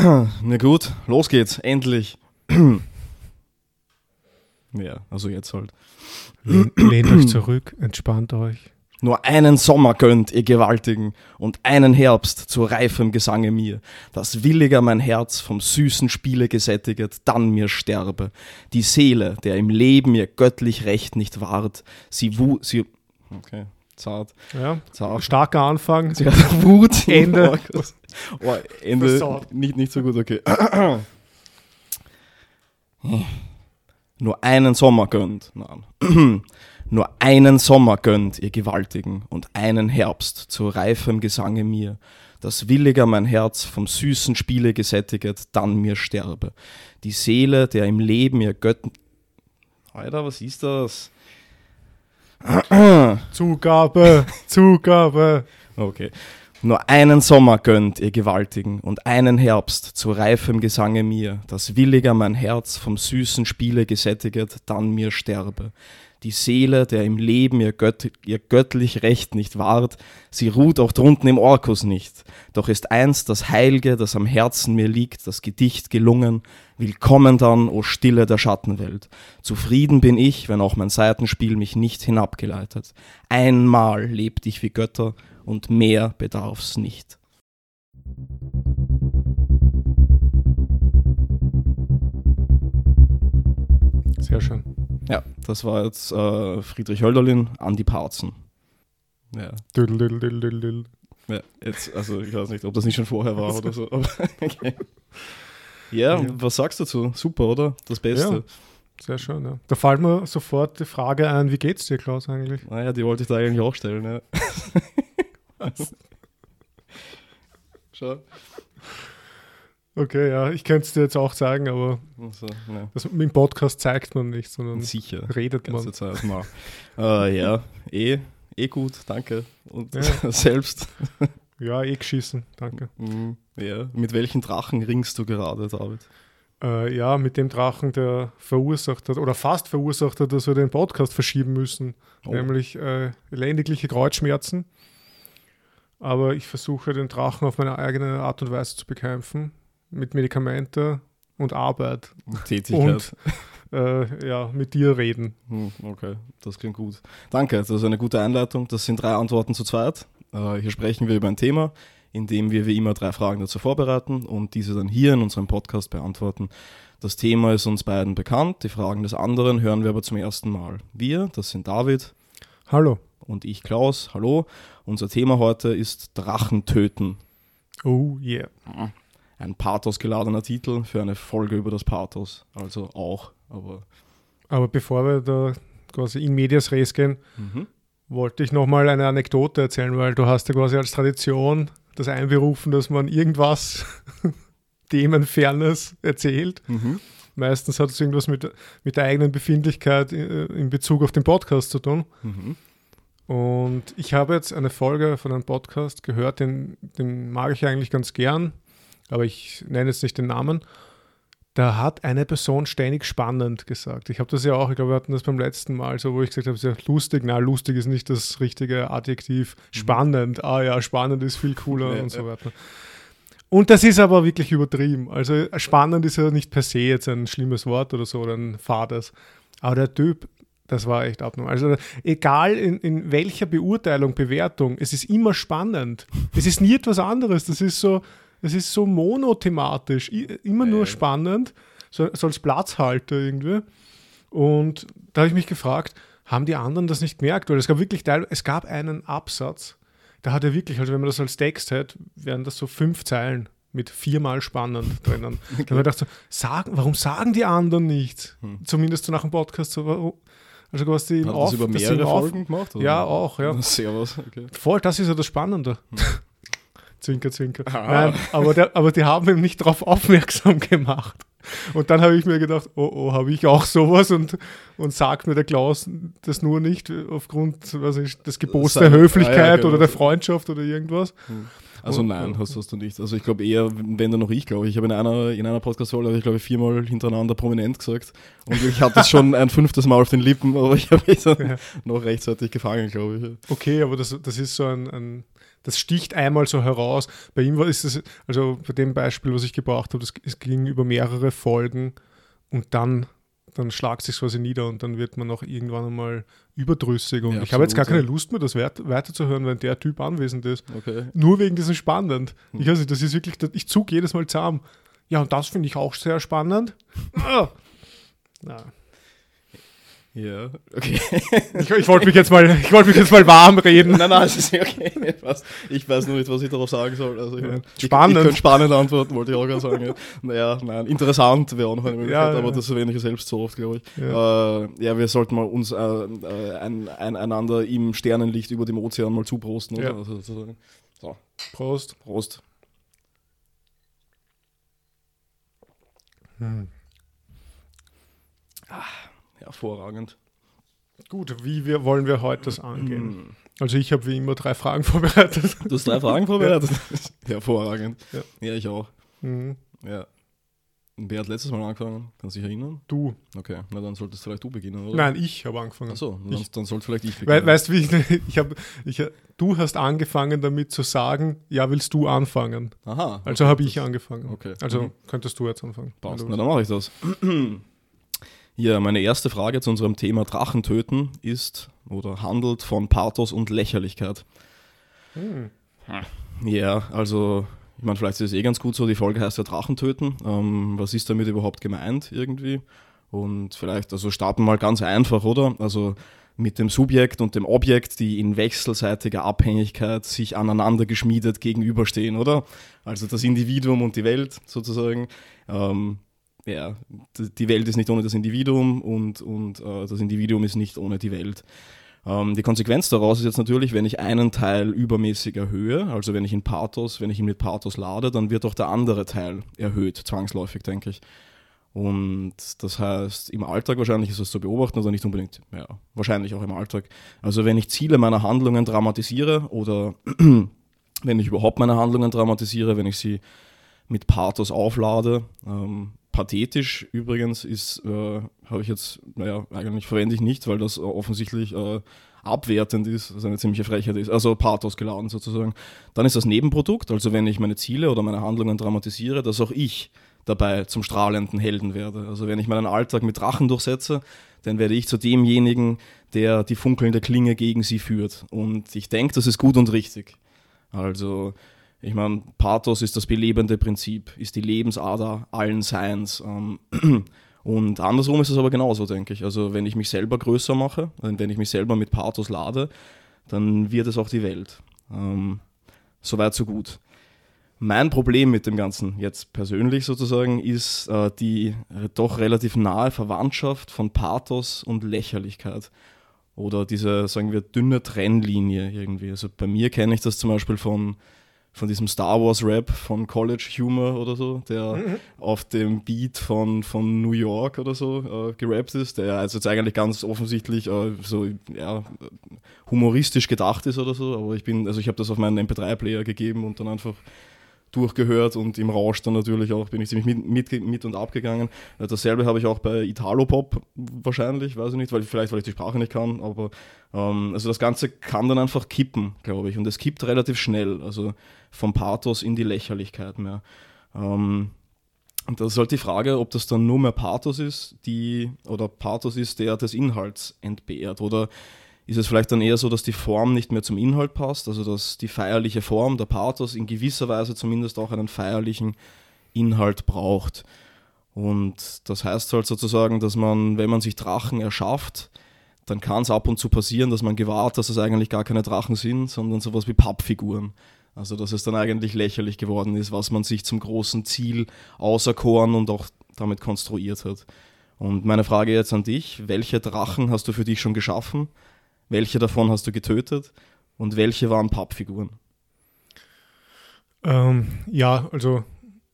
Na gut, los geht's, endlich. ja, also jetzt halt. Lehnt, lehnt euch zurück, entspannt euch. Nur einen Sommer gönnt, ihr Gewaltigen, und einen Herbst zu reifem Gesange mir, dass williger mein Herz vom süßen Spiele gesättiget, dann mir sterbe. Die Seele, der im Leben ihr göttlich Recht nicht wahrt, sie wu, sie, okay, zart, Ja, zart. starker Anfang. Sie hat Wut. Ende. Oh, Ende nicht, nicht so gut, okay. Nur einen Sommer gönnt. Nein. Nur einen Sommer gönnt, ihr Gewaltigen, und einen Herbst zu reifem Gesange mir, dass williger mein Herz vom süßen Spiele gesättiget, dann mir sterbe. Die Seele, der im Leben ihr Gött... Alter, was ist das? Zugabe, Zugabe. Okay. Nur einen Sommer gönnt, ihr Gewaltigen, und einen Herbst zu reifem Gesange mir, dass williger mein Herz vom süßen Spiele gesättiget, dann mir sterbe. Die Seele, der im Leben ihr, Gött ihr göttlich Recht nicht wahrt, sie ruht auch drunten im Orkus nicht. Doch ist einst das Heilge, das am Herzen mir liegt, das Gedicht gelungen. Willkommen dann, o Stille der Schattenwelt. Zufrieden bin ich, wenn auch mein Seitenspiel mich nicht hinabgeleitet. Einmal lebt ich wie Götter, und mehr bedarf's nicht. Sehr schön. Ja, das war jetzt äh, Friedrich Hölderlin an die Parzen. Ja, düdel, düdel, düdel, düdel. ja, jetzt, also ich weiß nicht, ob das nicht schon vorher war oder so. Aber, okay. ja, Ja. was sagst du dazu? Super, oder? Das Beste. Ja. Sehr schön, ja. Da fällt mir sofort die Frage ein, wie geht's dir, Klaus, eigentlich? Naja, die wollte ich da eigentlich auch stellen. Ja. Schau. Okay, ja, ich könnte es dir jetzt auch sagen, aber Also, ne. das im Podcast zeigt man nicht, sondern Sicher. redet man. Zeit mal. äh, ja, eh, eh gut, danke. Und Ja. selbst. Ja, eh geschissen, danke. Mhm, ja. Mit welchen Drachen ringst du gerade, David? Äh, ja, mit dem Drachen, der verursacht hat, oder fast verursacht hat, dass wir den Podcast verschieben müssen, Oh. nämlich äh, elendigliche Kreuzschmerzen. Aber ich versuche den Drachen auf meine eigene Art und Weise zu bekämpfen, mit Medikamenten und Arbeit. Tätigkeit. Äh, ja, mit dir reden. Hm, Okay, das klingt gut. Danke, das ist eine gute Einleitung. Das sind drei Antworten zu zweit. Äh, Hier sprechen wir über ein Thema, in dem wir wie immer drei Fragen dazu vorbereiten und diese dann hier in unserem Podcast beantworten. Das Thema ist uns beiden bekannt, die Fragen des anderen hören wir aber zum ersten Mal. Wir, das sind David Hallo. und ich Klaus, hallo. Unser Thema heute ist Drachen töten. Oh yeah. Ein pathosgeladener Titel für eine Folge über das Pathos. Also auch, aber... Aber bevor wir da quasi in Medias Res gehen, Mhm. wollte ich nochmal eine Anekdote erzählen, weil du hast ja quasi als Tradition das einberufen, dass man irgendwas Themenfernes erzählt. Mhm. Meistens hat es irgendwas mit, mit der eigenen Befindlichkeit äh, in Bezug auf den Podcast zu tun. Mhm. Und ich habe jetzt eine Folge von einem Podcast gehört, den, den mag ich eigentlich ganz gern, aber ich nenne jetzt nicht den Namen. Da hat eine Person ständig spannend gesagt. Ich habe das ja auch, ich glaube, wir hatten das beim letzten Mal, so wo ich gesagt habe, sehr lustig. Na, lustig ist nicht das richtige Adjektiv. Spannend, ah ja, spannend ist viel cooler Ja, und so ja. weiter. Und das ist aber wirklich übertrieben. Also spannend ist ja nicht per se jetzt ein schlimmes Wort oder so oder ein fades. Aber der Typ, das war echt abnormal. Also egal in, in welcher Beurteilung, Bewertung, es ist immer spannend. Es ist nie etwas anderes. Das ist so, das ist so monothematisch. Immer nur spannend, so, so als Platzhalter irgendwie. Und da habe ich mich gefragt, haben die anderen das nicht gemerkt? Weil es gab wirklich teil, es gab einen Absatz, da hat er wirklich, also wenn man das als Text hätte, wären das so fünf Zeilen mit viermal spannend drinnen. Da habe ich gedacht, so, sagen, warum sagen die anderen nichts? Zumindest so nach dem Podcast. So, warum- also quasi Hat Auf, das über mehrere im Auf- Folgen gemacht? oder? Ja, auch, ja. Servus, okay. Voll, das ist ja das Spannende. Zwinker, zwinker. Ah. Nein, aber, der, aber die haben ihm nicht darauf aufmerksam gemacht. Und dann habe ich mir gedacht, oh, oh, habe ich auch sowas und, und sagt mir der Klaus das nur nicht aufgrund was ich, des Gebots der Höflichkeit Ah ja, genau. oder der Freundschaft oder irgendwas. Also nein, hast, hast du nicht. Also ich glaube eher, wenn dann noch ich, glaube ich. Ich habe in einer, in einer Podcast-Folge, ich glaube viermal hintereinander prominent gesagt. Und ich hatte es schon ein fünftes Mal auf den Lippen, aber ich habe mich dann ja. noch rechtzeitig gefangen, glaube ich. Okay, aber das, das ist so ein, ein das sticht einmal so heraus. Bei ihm war es, also bei dem Beispiel, was ich gebraucht habe, das, es ging über mehrere Folgen und dann dann schlagt sich quasi nieder und dann wird man auch irgendwann einmal überdrüssig. Und ja, ich habe jetzt gar keine Lust mehr, das weiterzuhören, wenn der Typ anwesend ist. Okay. Nur wegen diesem Spannend. Ich weiß nicht, das ist wirklich, ich zug jedes Mal zusammen. Ja, und das finde ich auch sehr spannend. Ah. Na. Ja, okay. ich, ich wollte mich, jetzt mal, wollt mich jetzt mal warm reden. Nein, nein, es ist okay. Ich weiß nur nicht, was ich darauf sagen soll. Also ich, ja. spannend. Ich, ich könnte spannend antworten, wollte ich auch gerade sagen. Ja. Naja, nein, interessant wäre auch noch eine Möglichkeit, ja, aber das erwähne ich selbst so oft, glaube ich. Ja. Äh, ja, wir sollten mal uns äh, äh, ein, ein, einander im Sternenlicht über dem Ozean mal zuprosten, oder? Also sozusagen. So. Prost. Prost. Hm. Ah hervorragend. Gut, wie wir, wollen wir heute das angehen? Mm. Also ich habe wie immer drei Fragen vorbereitet. Du hast drei Fragen vorbereitet? hervorragend. Ja. ja, ich auch. Mhm. Ja. Wer hat letztes Mal angefangen? Kannst du dich erinnern? Du. Okay, na dann solltest vielleicht du beginnen, oder? Nein, ich habe angefangen. Achso, dann, dann sollte vielleicht ich beginnen. We weißt du, wie ich, ich habe, ich, du hast angefangen damit zu sagen, ja, willst du anfangen? Aha. Also habe ich angefangen. Okay. Also mhm. könntest du jetzt anfangen. Passt, na dann mache ich das. Ja, meine erste Frage zu unserem Thema Drachen töten ist oder handelt von Pathos und Lächerlichkeit. Hm. Ja, also ich meine, vielleicht ist es eh ganz gut so, die Folge heißt ja Drachen töten. Ähm, was ist damit überhaupt gemeint irgendwie? Und vielleicht, also starten wir mal ganz einfach, oder? Also mit dem Subjekt und dem Objekt, die in wechselseitiger Abhängigkeit sich aneinander geschmiedet gegenüberstehen, oder? Also das Individuum und die Welt sozusagen. Ähm, ja, die Welt ist nicht ohne das Individuum und, und äh, das Individuum ist nicht ohne die Welt. Ähm, die Konsequenz daraus ist jetzt natürlich, wenn ich einen Teil übermäßig erhöhe, also wenn ich ihn Pathos, wenn ich ihn mit Pathos lade, dann wird auch der andere Teil erhöht, zwangsläufig, denke ich. Und das heißt, im Alltag wahrscheinlich ist es zu beobachten, also nicht unbedingt, ja, wahrscheinlich auch im Alltag. Also wenn ich Ziele meiner Handlungen dramatisiere oder wenn ich überhaupt meine Handlungen dramatisiere, wenn ich sie mit Pathos auflade, ähm, pathetisch übrigens ist, äh, habe ich jetzt, naja, eigentlich verwende ich nicht, weil das offensichtlich äh, abwertend ist, also eine ziemliche Frechheit ist, also Pathos geladen sozusagen. Dann ist das Nebenprodukt, also wenn ich meine Ziele oder meine Handlungen dramatisiere, dass auch ich dabei zum strahlenden Helden werde. Also wenn ich meinen Alltag mit Drachen durchsetze, dann werde ich zu demjenigen, der die funkelnde Klinge gegen sie führt. Und ich denke, das ist gut und richtig. Also ich meine, Pathos ist das belebende Prinzip, ist die Lebensader allen Seins. Ähm, und andersrum ist es aber genauso, denke ich. Also wenn ich mich selber größer mache, wenn ich mich selber mit Pathos lade, dann wird es auch die Welt. Ähm, Soweit, so gut. Mein Problem mit dem Ganzen, jetzt persönlich sozusagen, ist äh, die doch relativ nahe Verwandtschaft von Pathos und Lächerlichkeit. Oder diese, sagen wir, dünne Trennlinie irgendwie. Also bei mir kenne ich das zum Beispiel von von diesem Star Wars Rap von College Humor oder so, der mhm. auf dem Beat von, von New York oder so äh, gerappt ist, der also jetzt eigentlich ganz offensichtlich äh, so ja, humoristisch gedacht ist oder so, aber ich bin, also ich habe das auf meinen MP3-Player gegeben und dann einfach durchgehört und im Rausch dann natürlich auch bin ich ziemlich mit, mit, mit und abgegangen. Äh, dasselbe habe ich auch bei Italo-Pop wahrscheinlich, weiß ich nicht, weil vielleicht weil ich die Sprache nicht kann, aber ähm, also das Ganze kann dann einfach kippen, glaube ich, und es kippt relativ schnell, also vom Pathos in die Lächerlichkeit mehr. Ähm, und das ist halt die Frage, ob das dann nur mehr Pathos ist, die oder Pathos ist, der des Inhalts entbehrt oder ist es vielleicht dann eher so, dass die Form nicht mehr zum Inhalt passt, also dass die feierliche Form, der Pathos in gewisser Weise zumindest auch einen feierlichen Inhalt braucht. Und das heißt halt sozusagen, dass man, wenn man sich Drachen erschafft, dann kann es ab und zu passieren, dass man gewahrt, dass es eigentlich gar keine Drachen sind, sondern sowas wie Pappfiguren. Also dass es dann eigentlich lächerlich geworden ist, was man sich zum großen Ziel auserkoren und auch damit konstruiert hat. Und meine Frage jetzt an dich, welche Drachen hast du für dich schon geschaffen? Welche davon hast du getötet und welche waren Pappfiguren? Ähm, ja, also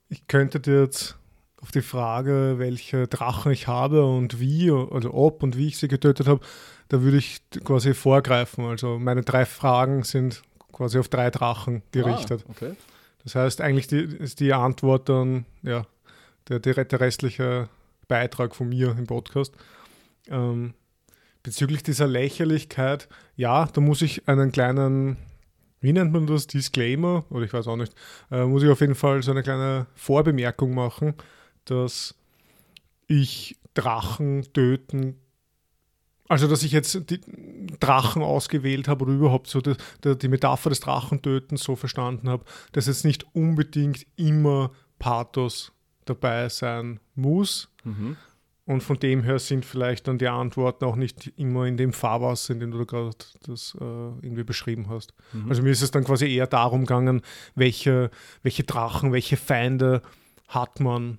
ich könnte dir jetzt auf die Frage, welche Drachen ich habe und wie, also ob und wie ich sie getötet habe, da würde ich quasi vorgreifen. Also meine drei Fragen sind quasi auf drei Drachen gerichtet. Ah, okay. Das heißt, eigentlich die, ist die Antwort dann, ja, der, der, der restliche Beitrag von mir im Podcast. Ähm, bezüglich dieser Lächerlichkeit, ja, da muss ich einen kleinen, wie nennt man das, Disclaimer, oder ich weiß auch nicht, äh, muss ich auf jeden Fall so eine kleine Vorbemerkung machen, dass ich Drachen töten also, dass ich jetzt die Drachen ausgewählt habe oder überhaupt so die, die Metapher des Drachentötens so verstanden habe, dass jetzt nicht unbedingt immer Pathos dabei sein muss. Mhm. Und von dem her sind vielleicht dann die Antworten auch nicht immer in dem Fahrwasser, in dem du gerade das äh, irgendwie beschrieben hast. Mhm. Also mir ist es dann quasi eher darum gegangen, welche, welche Drachen, welche Feinde hat man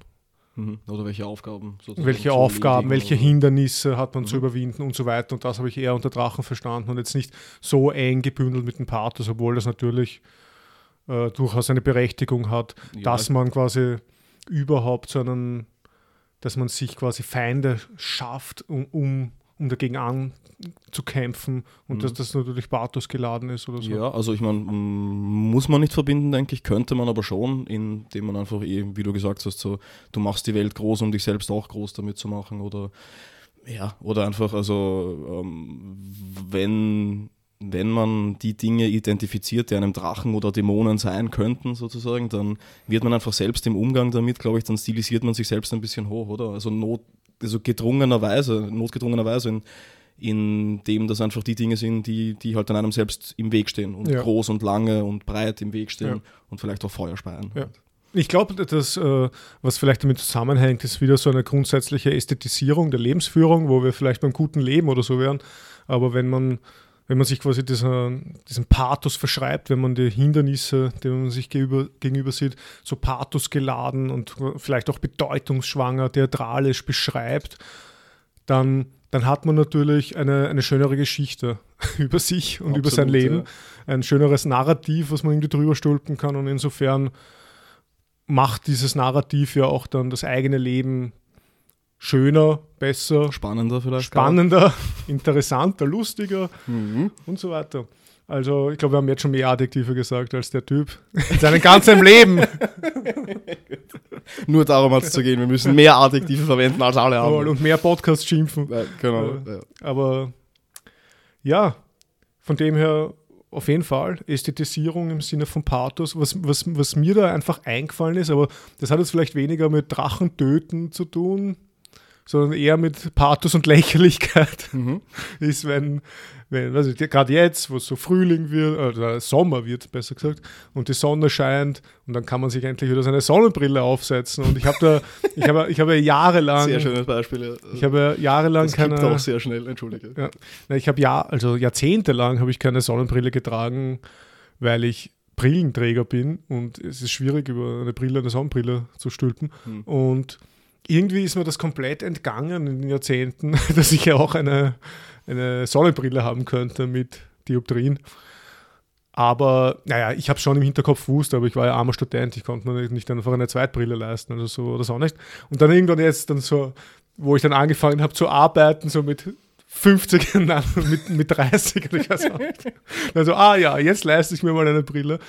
Mhm. Oder welche Aufgaben? Welche Aufgaben, welche oder? Hindernisse hat man mhm. zu überwinden und so weiter. Und das habe ich eher unter Drachen verstanden und jetzt nicht so eng gebündelt mit dem Pathos, obwohl das natürlich äh, durchaus eine Berechtigung hat, ja. dass man quasi überhaupt so einen, dass man sich quasi Feinde schafft, um, um um dagegen anzukämpfen und mhm. dass das natürlich Pathos geladen ist oder so. Ja, also ich meine, muss man nicht verbinden, denke ich, könnte man aber schon, indem man einfach eh, wie du gesagt hast, so, du machst die Welt groß, um dich selbst auch groß damit zu machen oder ja, oder einfach, also ähm, wenn wenn man die Dinge identifiziert, die einem Drachen oder Dämonen sein könnten, sozusagen, dann wird man einfach selbst im Umgang damit, glaube ich, dann stilisiert man sich selbst ein bisschen hoch, oder? Also Not, also gedrungenerweise, notgedrungenerweise, in, in dem das einfach die Dinge sind, die, die halt an einem selbst im Weg stehen und ja. groß und lange und breit im Weg stehen ja. und vielleicht auch Feuer speien. Ja. Ich glaube, dass äh, was vielleicht damit zusammenhängt, ist wieder so eine grundsätzliche Ästhetisierung der Lebensführung, wo wir vielleicht beim guten Leben oder so wären. Aber wenn man wenn man sich quasi dieser, diesem Pathos verschreibt, wenn man die Hindernisse, denen man sich gegenüber, gegenüber sieht, so Pathos geladen und vielleicht auch bedeutungsschwanger, theatralisch beschreibt, dann, dann hat man natürlich eine, eine schönere Geschichte über sich und Absolut, über sein Leben. Ja. Ein schöneres Narrativ, was man irgendwie drüber stülpen kann. Und insofern macht dieses Narrativ ja auch dann das eigene Leben schöner, besser, spannender vielleicht. Spannender, interessanter, lustiger mhm. und so weiter. Also ich glaube, wir haben jetzt schon mehr Adjektive gesagt als der Typ in seinem ganzen Leben. Nur darum hat es zu gehen. Wir müssen mehr Adjektive verwenden als alle anderen. Und mehr Podcasts schimpfen. Ja, genau. Ja. Aber ja, von dem her auf jeden Fall Ästhetisierung im Sinne von Pathos. Was, was, was mir da einfach eingefallen ist, aber das hat jetzt vielleicht weniger mit Drachentöten zu tun, sondern eher mit Pathos und Lächerlichkeit mhm. ist, wenn, wenn also gerade jetzt, wo es so Frühling wird, oder Sommer wird, besser gesagt, und die Sonne scheint und dann kann man sich endlich wieder seine Sonnenbrille aufsetzen. Und ich habe da, ich habe, ich habe jahrelang. Sehr schönes Beispiel. Ja. Ich habe jahrelang das keine. auch sehr schnell, entschuldige. Ja, ich habe ja, also jahrzehntelang habe ich keine Sonnenbrille getragen, weil ich Brillenträger bin und es ist schwierig, über eine Brille eine Sonnenbrille zu stülpen. Hm. Und irgendwie ist mir das komplett entgangen in den Jahrzehnten, dass ich ja auch eine, eine Sonnenbrille haben könnte mit Dioptrien. Aber naja, ich habe schon im Hinterkopf gewusst, aber ich war ja armer Student, ich konnte mir nicht einfach eine Zweitbrille leisten oder so oder so nicht. Und dann irgendwann jetzt dann so, wo ich dann angefangen habe zu arbeiten, so mit 50, nein, mit, mit 30, ich weiß auch. Also, ah ja, jetzt leiste ich mir mal eine Brille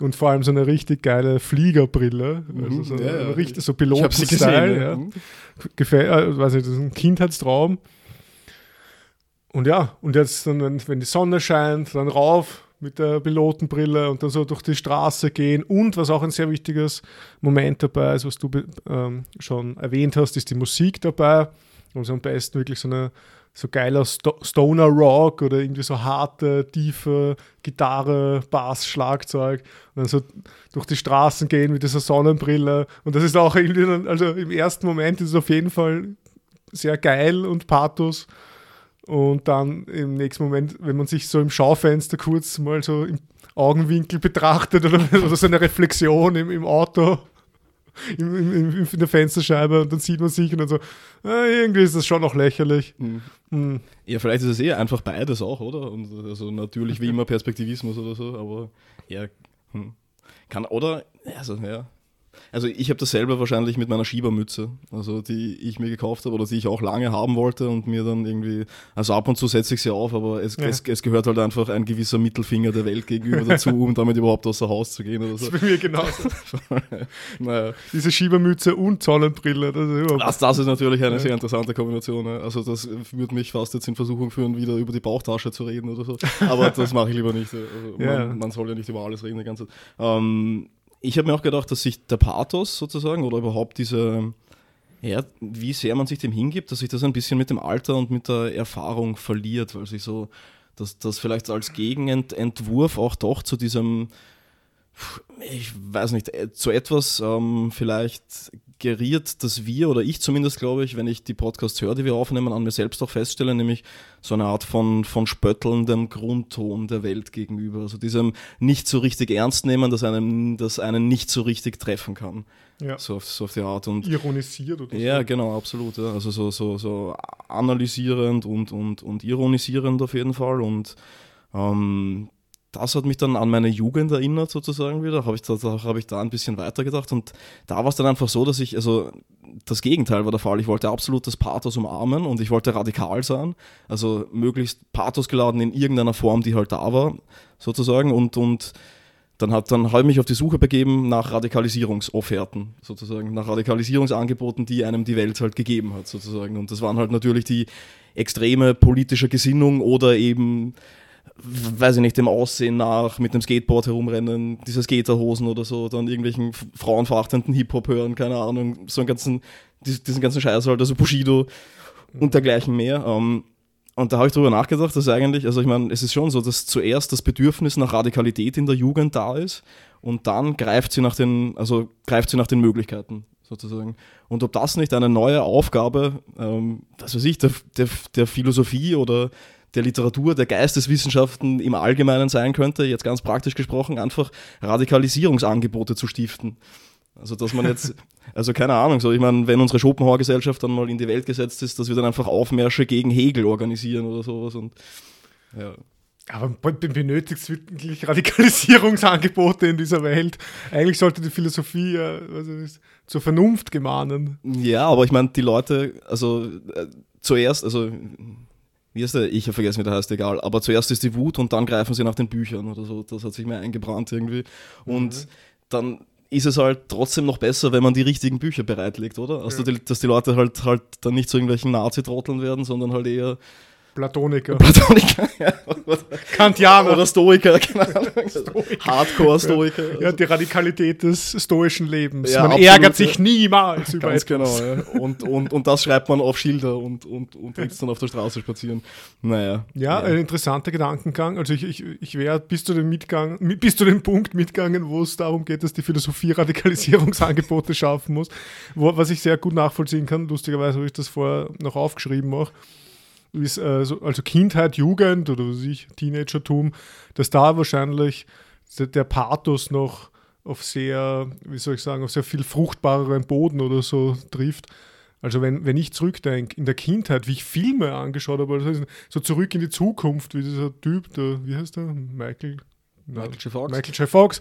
und vor allem so eine richtig geile Fliegerbrille, mhm, also so, ja, richtig so Piloten-Style. Ja. Mhm. Äh, weiß nicht, das ist ein Kindheitstraum. Und ja, und jetzt dann, wenn, die Sonne scheint, dann rauf mit der Pilotenbrille und dann so durch die Straße gehen. Und was auch ein sehr wichtiges Moment dabei ist, was du ähm, schon erwähnt hast, ist die Musik dabei. Und so am besten wirklich so eine so geiler Sto Stoner Rock oder irgendwie so harte, tiefe Gitarre, Bass, Schlagzeug und dann so durch die Straßen gehen mit dieser Sonnenbrille. Und das ist auch irgendwie, also im ersten Moment ist es auf jeden Fall sehr geil und Pathos. Und dann im nächsten Moment, wenn man sich so im Schaufenster kurz mal so im Augenwinkel betrachtet oder, oder so eine Reflexion im, im Auto in, in, in, der Fensterscheibe und dann sieht man sich und dann so, äh, irgendwie ist das schon noch lächerlich. Mhm. Mhm. Ja, vielleicht ist es eher einfach beides auch, oder? Und also natürlich wie immer Perspektivismus oder so, aber ja, hm. kann, oder, also ja, Also ich habe das selber wahrscheinlich mit meiner Schiebermütze, also die ich mir gekauft habe oder die ich auch lange haben wollte und mir dann irgendwie, also ab und zu setze ich sie auf, aber es, ja. es, es, gehört halt einfach ein gewisser Mittelfinger der Welt gegenüber dazu, um damit überhaupt außer Haus zu gehen oder so. Das ist bei mir genauso. naja. Diese Schiebermütze und Sonnenbrille. Das ist, das, das ist natürlich eine ja. sehr interessante Kombination. Also das würde mich fast jetzt in Versuchung führen, wieder über die Bauchtasche zu reden oder so. Aber das mache ich lieber nicht. Also ja. man, man, soll ja nicht über alles reden die ganze Zeit. Ähm, ich habe mir auch gedacht, dass sich der Pathos sozusagen oder überhaupt diese, ja, wie sehr man sich dem hingibt, dass sich das ein bisschen mit dem Alter und mit der Erfahrung verliert, weil sich so, dass das vielleicht als Gegenentwurf auch doch zu diesem, ich weiß nicht, äh, zu etwas ähm, vielleicht geriert, dass wir oder ich zumindest glaube ich, wenn ich die Podcasts höre, die wir aufnehmen, an mir selbst auch feststelle, nämlich so eine Art von, von spöttelndem Grundton der Welt gegenüber. Also diesem nicht so richtig ernst nehmen, dass einem, das einen nicht so richtig treffen kann. Ja. So, auf, so auf die Art. Und, Ironisiert oder Ja, so. genau, absolut. Ja. Also so, so, so analysierend und, und, und ironisierend auf jeden Fall. Und ähm, das hat mich dann an meine Jugend erinnert, sozusagen wieder. Habe ich, da, habe ich da ein bisschen weitergedacht. Und da war es dann einfach so, dass ich, also das Gegenteil war der Fall. Ich wollte absolut das Pathos umarmen und ich wollte radikal sein. Also möglichst Pathos geladen in irgendeiner Form, die halt da war, sozusagen. Und, und dann, hat, dann habe ich mich auf die Suche begeben nach Radikalisierungsofferten, sozusagen, nach Radikalisierungsangeboten, die einem die Welt halt gegeben hat, sozusagen. Und das waren halt natürlich die extreme politische Gesinnung oder eben weiß ich nicht, dem Aussehen nach, mit dem Skateboard herumrennen, diese Skaterhosen oder so, dann irgendwelchen frauenverachtenden Hip-Hop hören, keine Ahnung, so einen ganzen, diesen ganzen Scheiß halt, also Bushido und dergleichen mehr. Ähm, und da habe ich darüber nachgedacht, dass eigentlich, also ich meine, es ist schon so, dass zuerst das Bedürfnis nach Radikalität in der Jugend da ist und dann greift sie nach den, also greift sie nach den Möglichkeiten sozusagen. Und ob das nicht eine neue Aufgabe, ähm, was weiß ich, der, der, der Philosophie oder der Literatur, der Geisteswissenschaften im Allgemeinen sein könnte, jetzt ganz praktisch gesprochen, einfach Radikalisierungsangebote zu stiften. Also, dass man jetzt, also keine Ahnung, so, ich meine, wenn unsere Schopenhauer-Gesellschaft dann mal in die Welt gesetzt ist, dass wir dann einfach Aufmärsche gegen Hegel organisieren oder sowas und ja. Aber benötigt es wirklich Radikalisierungsangebote in dieser Welt? Eigentlich sollte die Philosophie also zur Vernunft gemahnen. Ja, aber ich meine, die Leute, also äh, zuerst, also wie ist der? Ich habe vergessen, wie der heißt, egal. Aber zuerst ist die Wut und dann greifen sie nach den Büchern oder so. Das hat sich mir eingebrannt irgendwie. Und mhm. dann ist es halt trotzdem noch besser, wenn man die richtigen Bücher bereitlegt, oder? Also, ja. dass die Leute halt, halt dann nicht zu irgendwelchen Nazi-Trotteln werden, sondern halt eher Platoniker. Platoniker, ja. Kantianer. Oder Stoiker, genau. Hardcore-Stoiker. Ja, die Radikalität des stoischen Lebens. Ja, man absolut, ärgert sich niemals über Ganz etwas. genau, ja. Und, und, und das schreibt man auf Schilder und, und, und willst dann auf der Straße spazieren. Naja. Ja, ja. ein interessanter Gedankengang. Also ich, ich, ich wäre bis zu dem Mitgang, bis zu dem Punkt mitgegangen, wo es darum geht, dass die Philosophie Radikalisierungsangebote schaffen muss. Wo, was ich sehr gut nachvollziehen kann. Lustigerweise habe ich das vorher noch aufgeschrieben auch äh, so, also Kindheit, Jugend oder was ich, Teenagertum, dass da wahrscheinlich der Pathos noch auf sehr, wie soll ich sagen, auf sehr viel fruchtbareren Boden oder so trifft. Also wenn, wenn ich zurückdenke, in der Kindheit, wie ich Filme angeschaut habe, also so zurück in die Zukunft, wie dieser Typ, der, wie heißt der? Michael? Michael J. Fox. Michael J. Fox,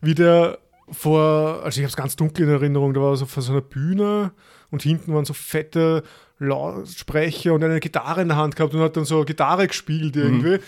wie der vor, also ich habe es ganz dunkel in Erinnerung, da war er so vor so einer Bühne und hinten waren so fette Lautsprecher und eine Gitarre in der Hand gehabt und hat dann so Gitarre gespielt irgendwie. Mhm.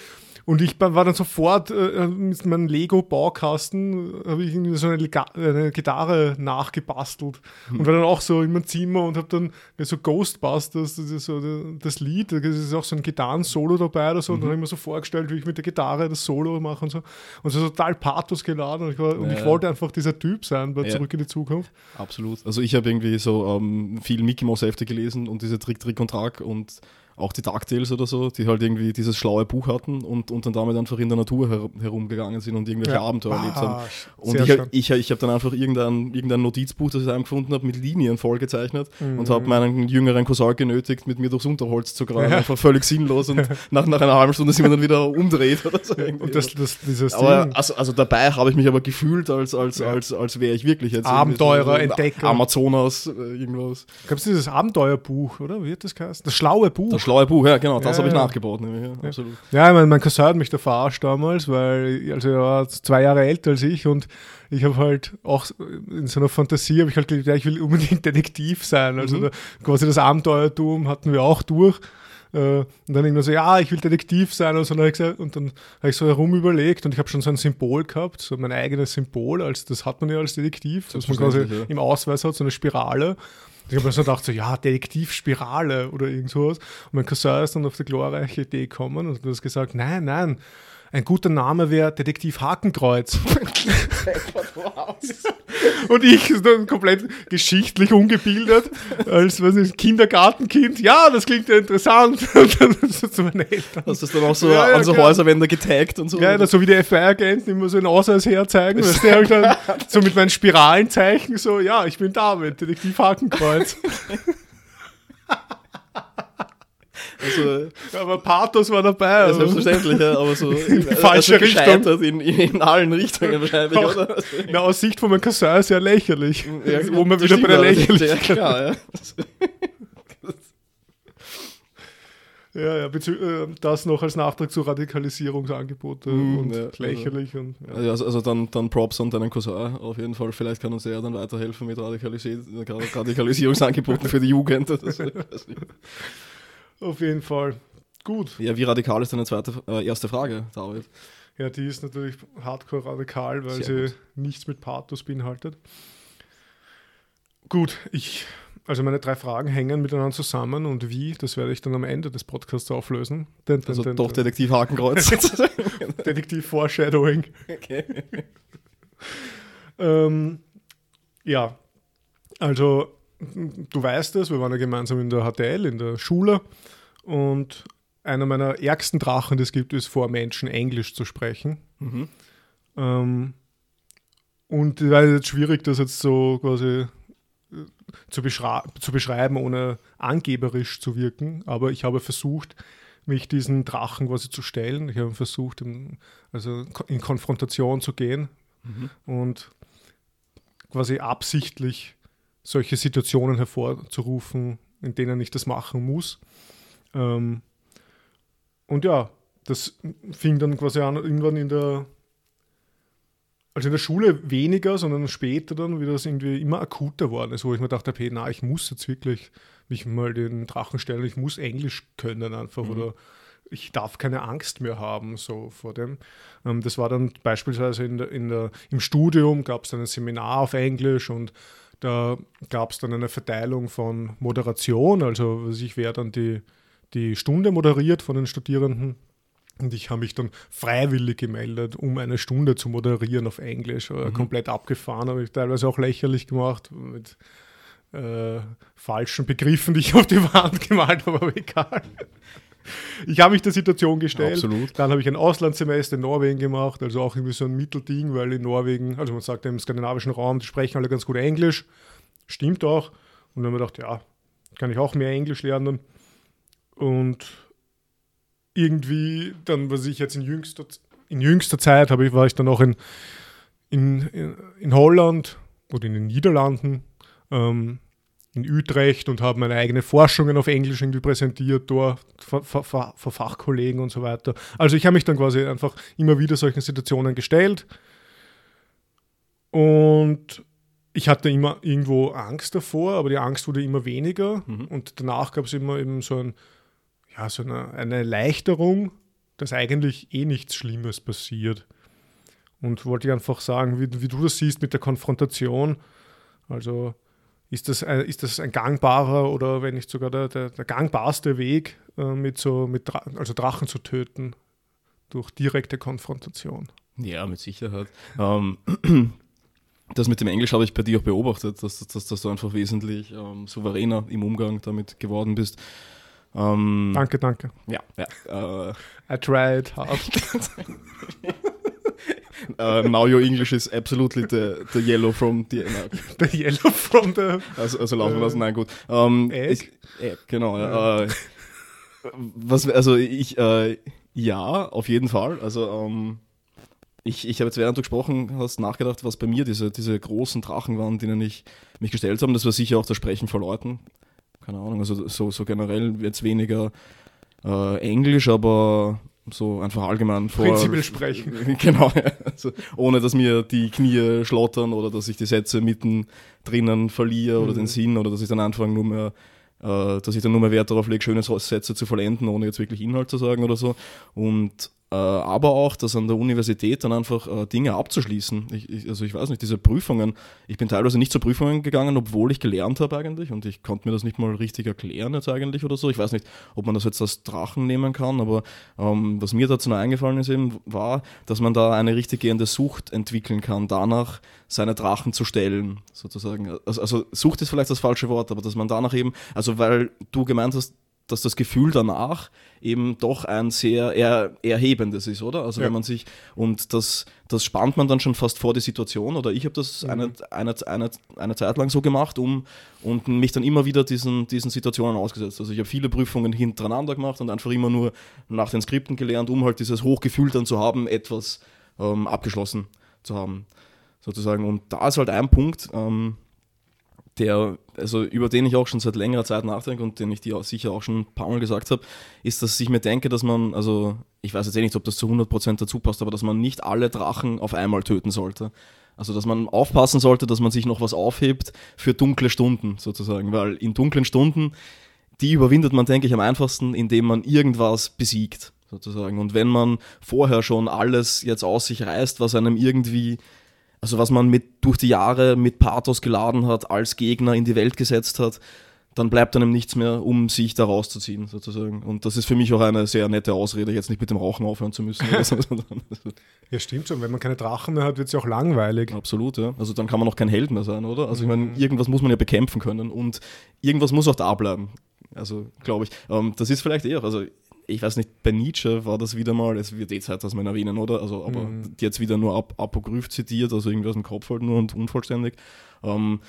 Und ich war dann sofort äh, mit meinem Lego-Baukasten, habe ich irgendwie so eine, eine, Gitarre nachgebastelt mhm. und war dann auch so in meinem Zimmer und habe dann so Ghostbusters, das ist so das Lied, da ist auch so ein Gitarren-Solo dabei oder so. Mhm. Und dann habe ich mir so vorgestellt, wie ich mit der Gitarre das Solo mache und so. Und so total Pathos geladen und ich, war, ja, und ich wollte einfach dieser Typ sein bei ja. Zurück in die Zukunft. Absolut. Also ich habe irgendwie so ähm, viel Mickey Mouse Hefte gelesen und diese Trick, Trick und Trag und auch die DuckTales oder so, die halt irgendwie dieses schlaue Buch hatten und, und dann damit einfach in der Natur her herumgegangen sind und irgendwelche ja. Abenteuer erlebt haben. Ah, und ich, ich, ich habe dann einfach irgendein, irgendein Notizbuch, das ich gefunden habe, mit Linien vollgezeichnet mhm. und habe meinen jüngeren Cousin genötigt, mit mir durchs Unterholz zu graben. Ja. Einfach völlig sinnlos und nach, nach einer halben Stunde sind wir dann wieder umdreht oder so. Und das, das, dieses aber, also, also dabei habe ich mich aber gefühlt, als, als, ja. als, als wäre ich wirklich jetzt Abenteurer, Entdecker. Amazonas, äh, irgendwas. Gab es dieses Abenteuerbuch, oder? Wie hat das geheißen? Das schlaue Buch. Das schlaue Buch, ja, genau, das Ja, habe ich ja. nachgeboten. Ja, absolut. Ja, ich meine, mein Cousin hat mich da verarscht damals, weil also er war zwei Jahre älter als ich und ich habe halt auch in so einer Fantasie, habe ich halt gedacht, ja, ich will unbedingt Detektiv sein. Also Mhm. da, quasi das Abenteuertum hatten wir auch durch. Äh, Und dann irgendwann so, ja, ich will Detektiv sein und so. Und dann habe ich, gesagt- und dann habe ich so herum überlegt und ich habe schon so ein Symbol gehabt, so mein eigenes Symbol, als das hat man ja als Detektiv, dass man quasi ja. im Ausweis hat, so eine Spirale. Ich habe mir so gedacht, so, ja, Detektivspirale oder irgend sowas. Und mein Cousin ist dann auf die glorreiche Idee gekommen und hat gesagt, nein, nein, ein guter Name wäre Detektiv Hakenkreuz. und ich ist dann komplett geschichtlich ungebildet, als weiß nicht, Kindergartenkind. Ja, das klingt ja interessant. Und dann zu meinen Eltern. Hast du das dann auch so Ja, ja, an so klar. Häuserwände getaggt und so? Ja, das so wie die FBI-Agenten immer so einen Ausweis herzeigen. Du, hab ich dann so mit meinen Spiralenzeichen so, ja, ich bin David, Detektiv Hakenkreuz. Also, Aber Pathos war dabei. ja, also. selbstverständlich, ja, aber so in falsche Richtung. gescheitert in, in allen Richtungen wahrscheinlich, Auch- oder? Na, aus Sicht von meinem Cousin sehr lächerlich. Ja, Wo das wieder bei der Lächerlichkeit. Ja, ja. Ja, ja, äh, das noch als Nachtrag zu Radikalisierungsangebote Mm, und ja, lächerlich. Und, ja. Also, also dann, dann Props an deinen Cousin auf jeden Fall. Vielleicht kann uns der dann weiterhelfen mit Radikalisi Radikalisierungsangeboten für die Jugend. Das, nicht. Auf jeden Fall. Gut. ja, wie radikal ist deine zweite, äh, erste Frage, David? Ja, die ist natürlich hardcore radikal, weil Sehr sie nichts mit Pathos beinhaltet. Gut, ich, also meine drei Fragen hängen miteinander zusammen und wie, das werde ich dann am Ende des Podcasts auflösen. Dun, dun, Also dun, doch. Detektiv Hakenkreuz. Detektiv Foreshadowing. okay. Ähm, ja, also du weißt es, wir waren ja gemeinsam in der HTL, in der Schule und einer meiner ärgsten Drachen, die es gibt, ist vor Menschen Englisch zu sprechen. Mhm. Ähm, und es war jetzt schwierig, das jetzt so quasi äh, zu, zu beschreiben, ohne angeberisch zu wirken. Aber ich habe versucht, mich diesen Drachen quasi zu stellen. Ich habe versucht, in, also in Konfrontation zu gehen Mhm. und quasi absichtlich solche Situationen hervorzurufen, in denen ich das machen muss. Ähm, und ja, das fing dann quasi an, irgendwann in der, also in der Schule weniger, sondern später dann, wie das irgendwie immer akuter worden ist, wo ich mir dachte, hey, na, ich muss jetzt wirklich mich mal den Drachen stellen, ich muss Englisch können einfach oder ich darf keine Angst mehr haben so vor dem. Ähm, das war dann beispielsweise in der, in der, im Studium gab es dann ein Seminar auf Englisch und da gab es dann eine Verteilung von Moderation, also weiß ich, wer dann die, die Stunde moderiert von den Studierenden. Und ich habe mich dann freiwillig gemeldet, um eine Stunde zu moderieren auf Englisch. Äh, Komplett abgefahren, habe ich teilweise auch lächerlich gemacht mit äh, falschen Begriffen, die ich auf die Wand gemalt habe, aber egal. Ich habe mich der Situation gestellt. Absolut. Dann habe ich ein Auslandssemester in Norwegen gemacht, also auch irgendwie so ein Mittelding, weil in Norwegen, also man sagt im skandinavischen Raum, die sprechen alle ganz gut Englisch. Stimmt auch. Und dann habe ich gedacht, ja, kann ich auch mehr Englisch lernen. Und irgendwie, dann, was ich jetzt in jüngster, in jüngster Zeit habe ich, war ich dann auch in, in, in, Holland oder in den Niederlanden, ähm, in Utrecht und habe meine eigenen Forschungen auf Englisch irgendwie präsentiert, dort vor, vor, vor vor Fachkollegen und so weiter. Also ich habe mich dann quasi einfach immer wieder solchen Situationen gestellt und ich hatte immer irgendwo Angst davor, aber die Angst wurde immer weniger Mhm. und danach gab es immer eben so, ein, ja, so eine, eine Erleichterung, dass eigentlich eh nichts Schlimmes passiert. Und wollte ich einfach sagen, wie, wie du das siehst mit der Konfrontation. Also ist das, ein, ist das ein gangbarer oder wenn nicht sogar der, der, der gangbarste Weg, äh, mit so, mit Dra also Drachen zu töten durch direkte Konfrontation? Ja, mit Sicherheit. Ähm, das mit dem Englisch habe ich bei dir auch beobachtet, dass, dass, dass du einfach wesentlich ähm, souveräner im Umgang damit geworden bist. Ähm, Danke, danke. Ja, ja. Äh, I tried hard. uh, now your English is absolutely the, the yellow from the. The yellow from the. also, also laufen wir Äh, lassen, nein, gut. Ähm, ich- Egg, genau, ja. Äh, was, also ich, äh, ja, auf jeden Fall. Also, ähm, ich, ich habe jetzt, während du gesprochen hast, nachgedacht, was bei mir diese, diese großen Drachen waren, denen ich mich gestellt habe. Das war sicher auch das Sprechen vor Leuten. Keine Ahnung, also so, so generell jetzt weniger äh, Englisch, aber so einfach allgemein vor. Prinzipiell sprechen. Genau, ja. also ohne dass mir die Knie schlottern oder dass ich die Sätze mitten drinnen verliere oder Mhm. den Sinn oder dass ich dann anfange nur mehr, äh, dass ich dann nur mehr Wert darauf lege, schöne Sätze zu vollenden, ohne jetzt wirklich Inhalt zu sagen oder so. Und aber auch, dass an der Universität dann einfach äh, Dinge abzuschließen. Ich, ich, also ich weiß nicht, diese Prüfungen, ich bin teilweise nicht zu Prüfungen gegangen, obwohl ich gelernt habe eigentlich und ich konnte mir das nicht mal richtig erklären jetzt eigentlich oder so. Ich weiß nicht, ob man das jetzt als Drachen nehmen kann, aber ähm, was mir dazu noch eingefallen ist eben, war, dass man da eine richtig gehende Sucht entwickeln kann, danach seine Drachen zu stellen, sozusagen. Also, also Sucht ist vielleicht das falsche Wort, aber dass man danach eben, also weil du gemeint hast, dass das Gefühl danach eben doch ein sehr er, erhebendes ist, oder? Also Ja. wenn man sich, und das, das spannt man dann schon fast vor die Situation, oder ich habe das Mhm. eine, eine, eine, eine Zeit lang so gemacht, um und mich dann immer wieder diesen, diesen Situationen ausgesetzt. Also ich habe viele Prüfungen hintereinander gemacht und einfach immer nur nach den Skripten gelernt, um halt dieses Hochgefühl dann zu haben, etwas ähm, abgeschlossen zu haben, sozusagen. Und da ist halt ein Punkt, ähm, der, also über den ich auch schon seit längerer Zeit nachdenke und den ich dir sicher auch schon ein paar Mal gesagt habe, ist, dass ich mir denke, dass man, also ich weiß jetzt eh nicht, ob das zu 100% dazu passt, aber dass man nicht alle Drachen auf einmal töten sollte. Also dass man aufpassen sollte, dass man sich noch was aufhebt für dunkle Stunden sozusagen, weil in dunklen Stunden, die überwindet man, denke ich, am einfachsten, indem man irgendwas besiegt sozusagen. Und wenn man vorher schon alles jetzt aus sich reißt, was einem irgendwie also was man mit, durch die Jahre mit Pathos geladen hat, als Gegner in die Welt gesetzt hat, dann bleibt einem nichts mehr, um sich da rauszuziehen, sozusagen. Und das ist für mich auch eine sehr nette Ausrede, jetzt nicht mit dem Rauchen aufhören zu müssen. Ja, stimmt schon. Wenn man keine Drachen mehr hat, wird es ja auch langweilig. Absolut, ja. Also dann kann man auch kein Held mehr sein, oder? Also ich meine, irgendwas muss man ja bekämpfen können und irgendwas muss auch da bleiben. Also glaube ich. Ähm, das ist vielleicht eher, also ich weiß nicht, bei Nietzsche war das wieder mal, es wird eh Zeit, dass man erwähnen, oder? Also, aber Mhm. jetzt wieder nur ap apokryph zitiert, also irgendwie aus dem Kopf halt nur und unvollständig. Ähm,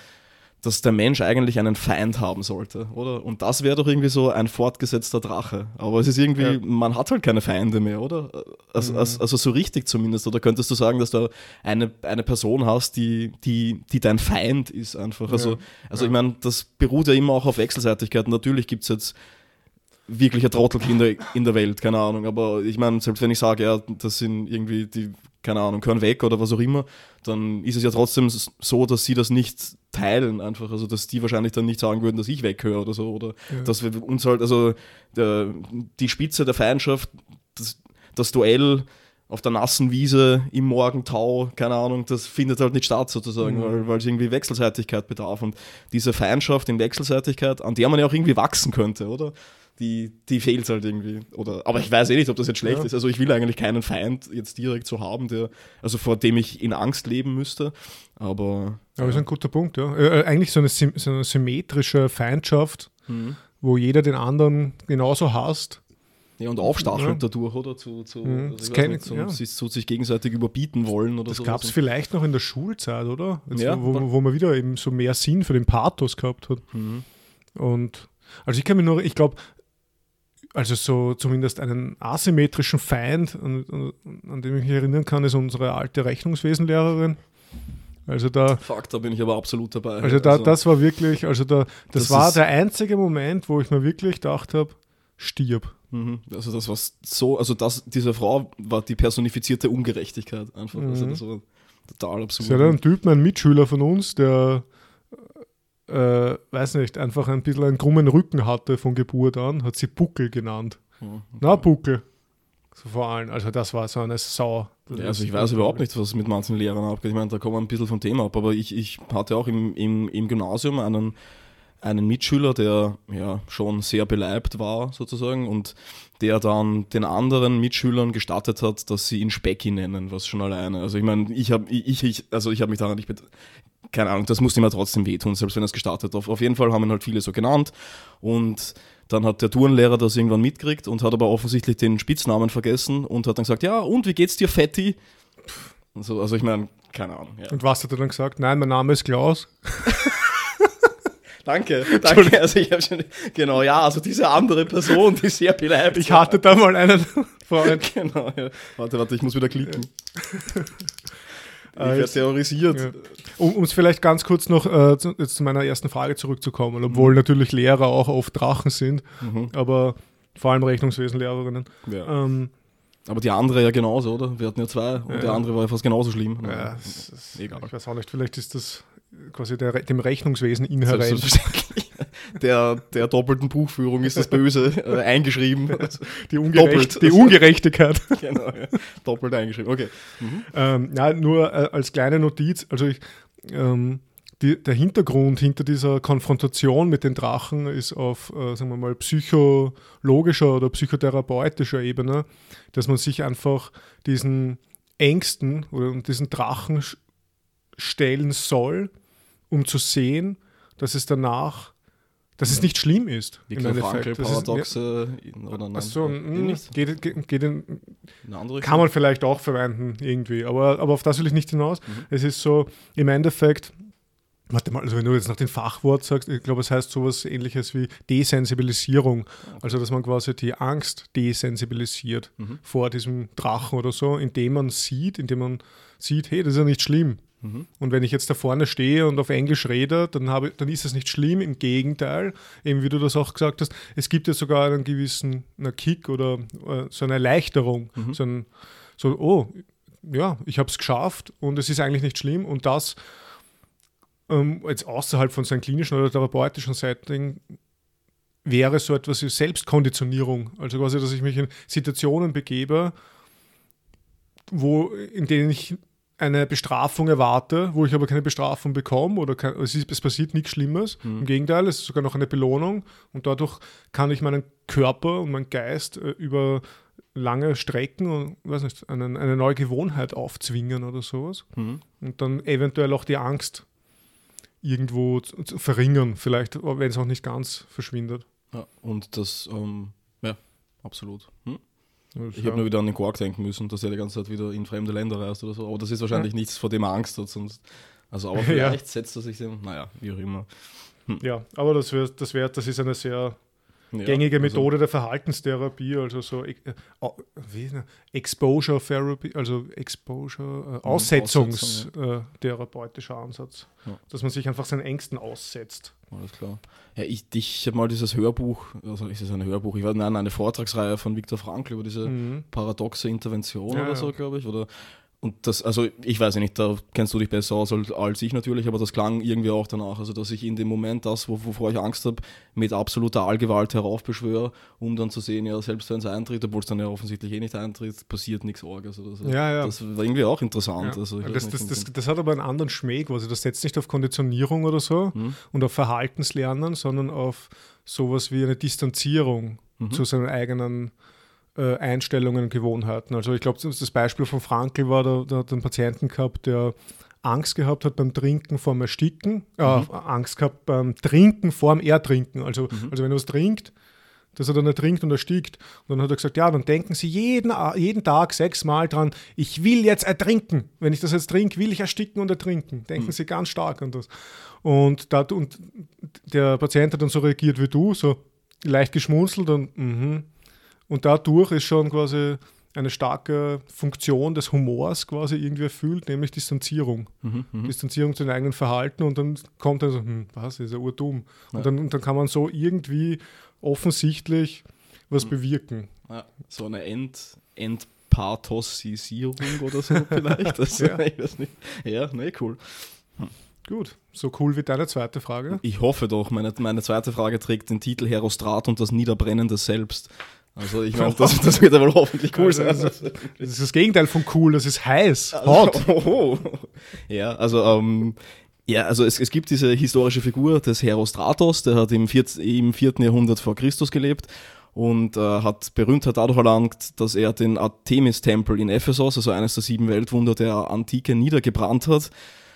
dass der Mensch eigentlich einen Feind haben sollte, oder? Und das wäre doch irgendwie so ein fortgesetzter Drache. Aber es ist irgendwie, Ja. man hat halt keine Feinde mehr, oder? Also, Mhm. also, so richtig zumindest. Oder könntest du sagen, dass du eine, eine Person hast, die, die, die dein Feind ist einfach? Also, Ja. also Ja. ich meine, das beruht ja immer auch auf Wechselseitigkeit. Natürlich gibt es jetzt wirkliche Trottelkinder in der Welt, keine Ahnung. Aber ich meine, selbst wenn ich sage, ja, das sind irgendwie die, keine Ahnung, gehören weg oder was auch immer, dann ist es ja trotzdem so, dass sie das nicht teilen einfach. Also, dass die wahrscheinlich dann nicht sagen würden, dass ich weghöre oder so. Oder Ja. dass wir uns halt, also der, die Spitze der Feindschaft, das, das Duell auf der nassen Wiese im Morgentau, keine Ahnung, das findet halt nicht statt sozusagen, Mhm. weil, weil es irgendwie Wechselseitigkeit bedarf. Und diese Feindschaft in Wechselseitigkeit, an der man ja auch irgendwie wachsen könnte, oder? Die, die fehlt halt irgendwie. Oder, aber ich weiß eh nicht, ob das jetzt schlecht Ja. ist. Also ich will eigentlich keinen Feind jetzt direkt so haben, der, also vor dem ich in Angst leben müsste. Aber Aber das ist ein guter Punkt, ja. Äh, äh, eigentlich so eine, so eine symmetrische Feindschaft, Mhm. wo jeder den anderen genauso hasst. Ja, und aufstachelt Ja. dadurch, oder? Zu, zu, Mhm, also das kenn nicht, ich, zum, ja. sich, zu sich gegenseitig überbieten wollen oder Das so. gab es vielleicht noch in der Schulzeit, oder? Jetzt, Ja. wo, wo, wo man wieder eben so mehr Sinn für den Pathos gehabt hat. Mhm. Und also ich kann mich nur, ich glaube, also so zumindest einen asymmetrischen Feind, an, an, an den ich mich erinnern kann, ist unsere alte Rechnungswesenlehrerin. Also da, Fuck, da bin ich aber absolut dabei. also da, das war wirklich, also da, das, Das war der einzige Moment, wo ich mir wirklich gedacht habe, stirb. Mhm. Also das war so, also das, diese Frau war die personifizierte Ungerechtigkeit einfach. Also Mhm. das war total absurd. Sie hat einen Typen, einen Mitschüler von uns, der, äh, weiß nicht, einfach ein bisschen einen krummen Rücken hatte von Geburt an, hat sie Buckel genannt. Ja, Na, Buckel. So vor allem, also das war so eine Sau. Ja, also ich weiß überhaupt nicht, was mit manchen Lehrern abgeht. Ich meine, da kommen wir ein bisschen vom Thema ab, aber ich, ich hatte auch im, im, im Gymnasium einen, einen Mitschüler, der ja schon sehr beleibt war, sozusagen, und der dann den anderen Mitschülern gestattet hat, dass sie ihn Specki nennen, was schon alleine. Also ich meine, ich habe ich, ich, also ich hab mich daran nicht keine Ahnung, das musste ihm ja trotzdem wehtun, selbst wenn er es gestartet hat. Auf, jeden Fall haben ihn halt viele so genannt und dann hat der Turnlehrer das irgendwann mitgekriegt und hat aber offensichtlich den Spitznamen vergessen und hat dann gesagt, ja, und wie geht's dir, Fetti? Und so, also ich meine, keine Ahnung. Ja. Und was hat er dann gesagt? Nein, mein Name ist Klaus. Danke, danke. Also ich habe schon, genau, ja, also diese andere Person, die sehr beleibt Ich hatte da mal einen Freund. Genau, ja. Warte, warte, ich muss wieder klicken. Ich werde terrorisiert. Ja. Um es vielleicht ganz kurz noch äh, zu, jetzt zu meiner ersten Frage zurückzukommen, obwohl natürlich Lehrer auch oft Drachen sind, Mhm. aber vor allem Rechnungswesenlehrerinnen. Ja. Ähm, Aber die andere ja genauso, oder? Wir hatten ja zwei und Ja. der andere war ja fast genauso schlimm. ja, es ist, egal. Ich weiß auch nicht, vielleicht ist das quasi der, dem Rechnungswesen inhärent. Der, der doppelten Buchführung ist das Böse äh, eingeschrieben. Die, Ungerecht, die Ungerechtigkeit. genau, ja. Doppelt eingeschrieben. Okay. Ähm, ja, nur äh, als kleine Notiz, also ich, ähm, die, der Hintergrund hinter dieser Konfrontation mit den Drachen ist auf, äh, sagen wir mal, psychologischer oder psychotherapeutischer Ebene, dass man sich einfach diesen Ängsten oder diesen Drachen stellen soll, um zu sehen, dass es danach, dass es nicht schlimm ist. ist- Frankl-Paradoxe. oder nein, Ach so, nicht? geht, geht, geht in, Eine andere kann man vielleicht auch verwenden, irgendwie. Aber, aber auf das will ich nicht hinaus. Es ist so, im Endeffekt, warte mal, also wenn du jetzt nach dem Fachwort sagst, ich glaube, es heißt sowas ähnliches wie Desensibilisierung. Also, dass man quasi die Angst desensibilisiert Mhm. vor diesem Drachen oder so, indem man sieht, indem man sieht, hey, das ist ja nicht schlimm. Mhm. Und wenn ich jetzt da vorne stehe und auf Englisch rede, dann, habe, dann ist es nicht schlimm. Im Gegenteil, eben wie du das auch gesagt hast, es gibt ja sogar einen gewissen na, Kick oder äh, so eine Erleichterung. Mhm. So, ein, so, oh, ja, ich habe es geschafft und es ist eigentlich nicht schlimm. Und das ähm, jetzt außerhalb von seinem klinischen oder therapeutischen Setting wäre so etwas wie Selbstkonditionierung. Also quasi, dass ich mich in Situationen begebe, wo, in denen ich eine Bestrafung erwarte, wo ich aber keine Bestrafung bekomme oder kein, es, ist, es passiert nichts Schlimmes. Im Gegenteil, es ist sogar noch eine Belohnung und dadurch kann ich meinen Körper und meinen Geist äh, über lange Strecken und weiß nicht, einen, eine neue Gewohnheit aufzwingen oder sowas Mhm. und dann eventuell auch die Angst irgendwo zu, zu verringern, vielleicht, wenn es auch nicht ganz verschwindet. Ja, und das, ähm, ja, absolut. Hm? Also, Ich habe nur wieder an den Quark denken müssen, dass er die ganze Zeit wieder in fremde Länder reist oder so. Aber das ist wahrscheinlich nichts, vor dem er Angst hat. Sonst, also, aber Ja. vielleicht setzt er sich dem, naja, wie auch immer. ja, aber das, wär, das, wär, das ist eine sehr Ja, gängige also- Methode der Verhaltenstherapie, also so äh, wie das? Exposure Therapy, also Exposure, äh, Aussetzungstherapeutischer Ansatz, Ja. dass man sich einfach seinen Ängsten aussetzt. Alles klar. Ja, ich ich habe mal dieses Hörbuch, also ist es ein Hörbuch, ich weiß nein, eine Vortragsreihe von Viktor Frankl über diese Mhm. paradoxe Intervention Ja, oder so, glaube ich. Oder, und das, also ich weiß ja nicht, da kennst du dich besser aus als, ich natürlich, aber das klang irgendwie auch danach. Also, dass ich in dem Moment das, wo, wovor ich Angst habe, mit absoluter Allgewalt heraufbeschwöre, um dann zu sehen, ja, selbst wenn es eintritt, obwohl es dann ja offensichtlich eh nicht eintritt, passiert nichts Orges oder so. Ja, ja. Das war irgendwie auch interessant. Ja. Also, das, das, das, das hat aber einen anderen Schmäh quasi. Das setzt nicht auf Konditionierung oder so Mhm. und auf Verhaltenslernen, sondern auf sowas wie eine Distanzierung Mhm. zu seinen eigenen äh, Einstellungen und Gewohnheiten. Also ich glaube, das Beispiel von Frankl war, da, da hat einen Patienten gehabt, der Angst gehabt hat beim Trinken vorm Ersticken, äh, Angst gehabt beim Trinken vorm Ertrinken. Also, also wenn er was trinkt, dass er dann ertrinkt und erstickt. Und dann hat er gesagt, ja, dann denken Sie jeden, jeden Tag sechsmal dran, ich will jetzt ertrinken. Wenn ich das jetzt trinke, will ich ersticken und ertrinken. Denken Sie ganz stark an das. Und, da, und der Patient hat dann so reagiert wie du, so leicht geschmunzelt und mhm. Und dadurch ist schon quasi eine starke Funktion des Humors quasi irgendwie erfüllt, nämlich Distanzierung. Mhm, mhm. Distanzierung zu den eigenen Verhalten und dann kommt er so, hm, was, ist ja urdumm. Ja. Und, dann, und dann kann man so irgendwie offensichtlich was Mhm. bewirken. Ja, so eine Ent, Entpathosisierung oder so vielleicht. Also, Ja. ich weiß nicht. Ja, nee, cool. Gut, so cool wie deine zweite Frage. Ich hoffe doch, meine, meine zweite Frage trägt den Titel Herostrat und das Niederbrennende Selbst. Also ich meine, das, das wird ja wohl hoffentlich cool Also, sein. das, das ist das Gegenteil von cool, das ist heiß, hot. Oh, ja, also ähm, ja, also es, es gibt diese historische Figur des Herostratos, der hat im, vier, im 4. Jahrhundert vor Christus gelebt und äh, hat Berühmtheit dadurch erlangt, dass er den Artemis-Tempel in Ephesus, also eines der sieben Weltwunder der Antike, niedergebrannt hat.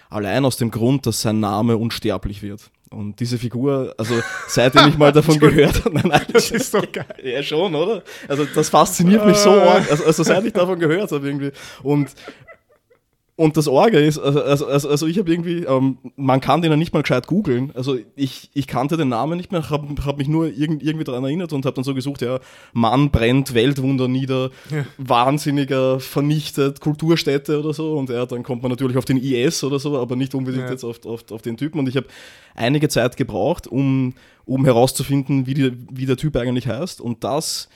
Allein aus dem Grund, dass sein Name unsterblich wird. Und diese Figur, also seitdem ich mal davon gehört habe, nein, nein, Das ist doch geil. ja, schon, oder? Also das fasziniert mich so arg, also, also seit ich davon gehört habe irgendwie. Und Und das Orge ist, also, also, also, also ich habe irgendwie, ähm, man kann den ja nicht mal gescheit googeln. Also ich, ich kannte den Namen nicht mehr, habe hab mich nur irgend, irgendwie daran erinnert und habe dann so gesucht, ja, Mann brennt Weltwunder nieder, ja. Wahnsinniger vernichtet Kulturstätte oder so. Und ja, dann kommt man natürlich auf den IS oder so, aber nicht unbedingt ja. jetzt auf, auf, auf den Typen. Und ich habe einige Zeit gebraucht, um, um herauszufinden, wie, die, wie der Typ eigentlich heißt. Und das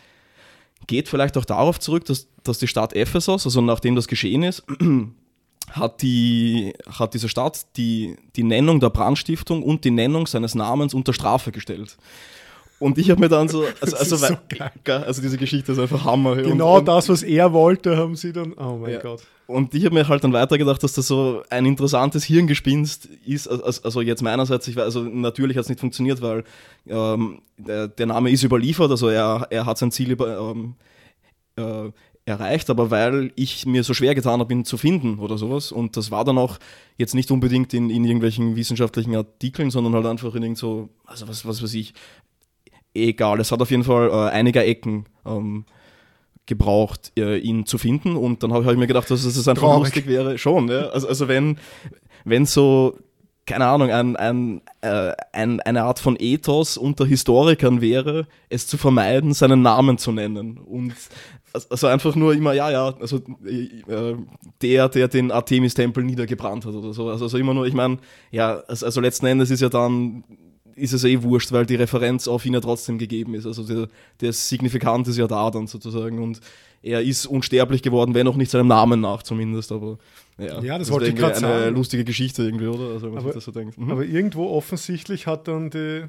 geht vielleicht auch darauf zurück, dass, dass die Stadt Ephesus, also nachdem das geschehen ist, hat, die, hat diese Stadt die, die Nennung der Brandstiftung und die Nennung seines Namens unter Strafe gestellt. Und ich habe mir dann so, also, also, so also, diese Geschichte ist einfach Hammer. Genau und, das, was er wollte, haben sie dann, oh mein ja. Gott. Und ich habe mir halt dann weitergedacht, dass das so ein interessantes Hirngespinst ist. Also, jetzt meinerseits, ich weiß, also natürlich hat es nicht funktioniert, weil ähm, der, der, Name ist überliefert, also er, er hat sein Ziel über, ähm, äh, erreicht, aber weil ich mir so schwer getan habe, ihn zu finden oder sowas. Und das war dann auch jetzt nicht unbedingt in, in irgendwelchen wissenschaftlichen Artikeln, sondern halt einfach in irgend so, also was, was weiß ich, egal. Es hat auf jeden Fall äh, einige Ecken ähm, gebraucht, äh, ihn zu finden. Und dann habe hab ich mir gedacht, dass es einfach Traurig. lustig wäre. Schon, ja. Also, also wenn, wenn so keine Ahnung, ein, ein, äh, ein, eine Art von Ethos unter Historikern wäre, es zu vermeiden, seinen Namen zu nennen. Und also einfach nur immer, ja, ja, also äh, der, der den Artemis-Tempel niedergebrannt hat oder so. Also, also immer nur, ich meine, ja, also, also, letzten Endes ist ja dann, ist es eh wurscht, weil die Referenz auf ihn ja trotzdem gegeben ist. Also der, der Signifikant ist ja da dann sozusagen und er ist unsterblich geworden, wenn auch nicht seinem Namen nach zumindest, aber ja, ja das, das wollte ich gerade sagen. Eine lustige Geschichte irgendwie, oder? Also, aber, so mhm. aber irgendwo offensichtlich hat dann die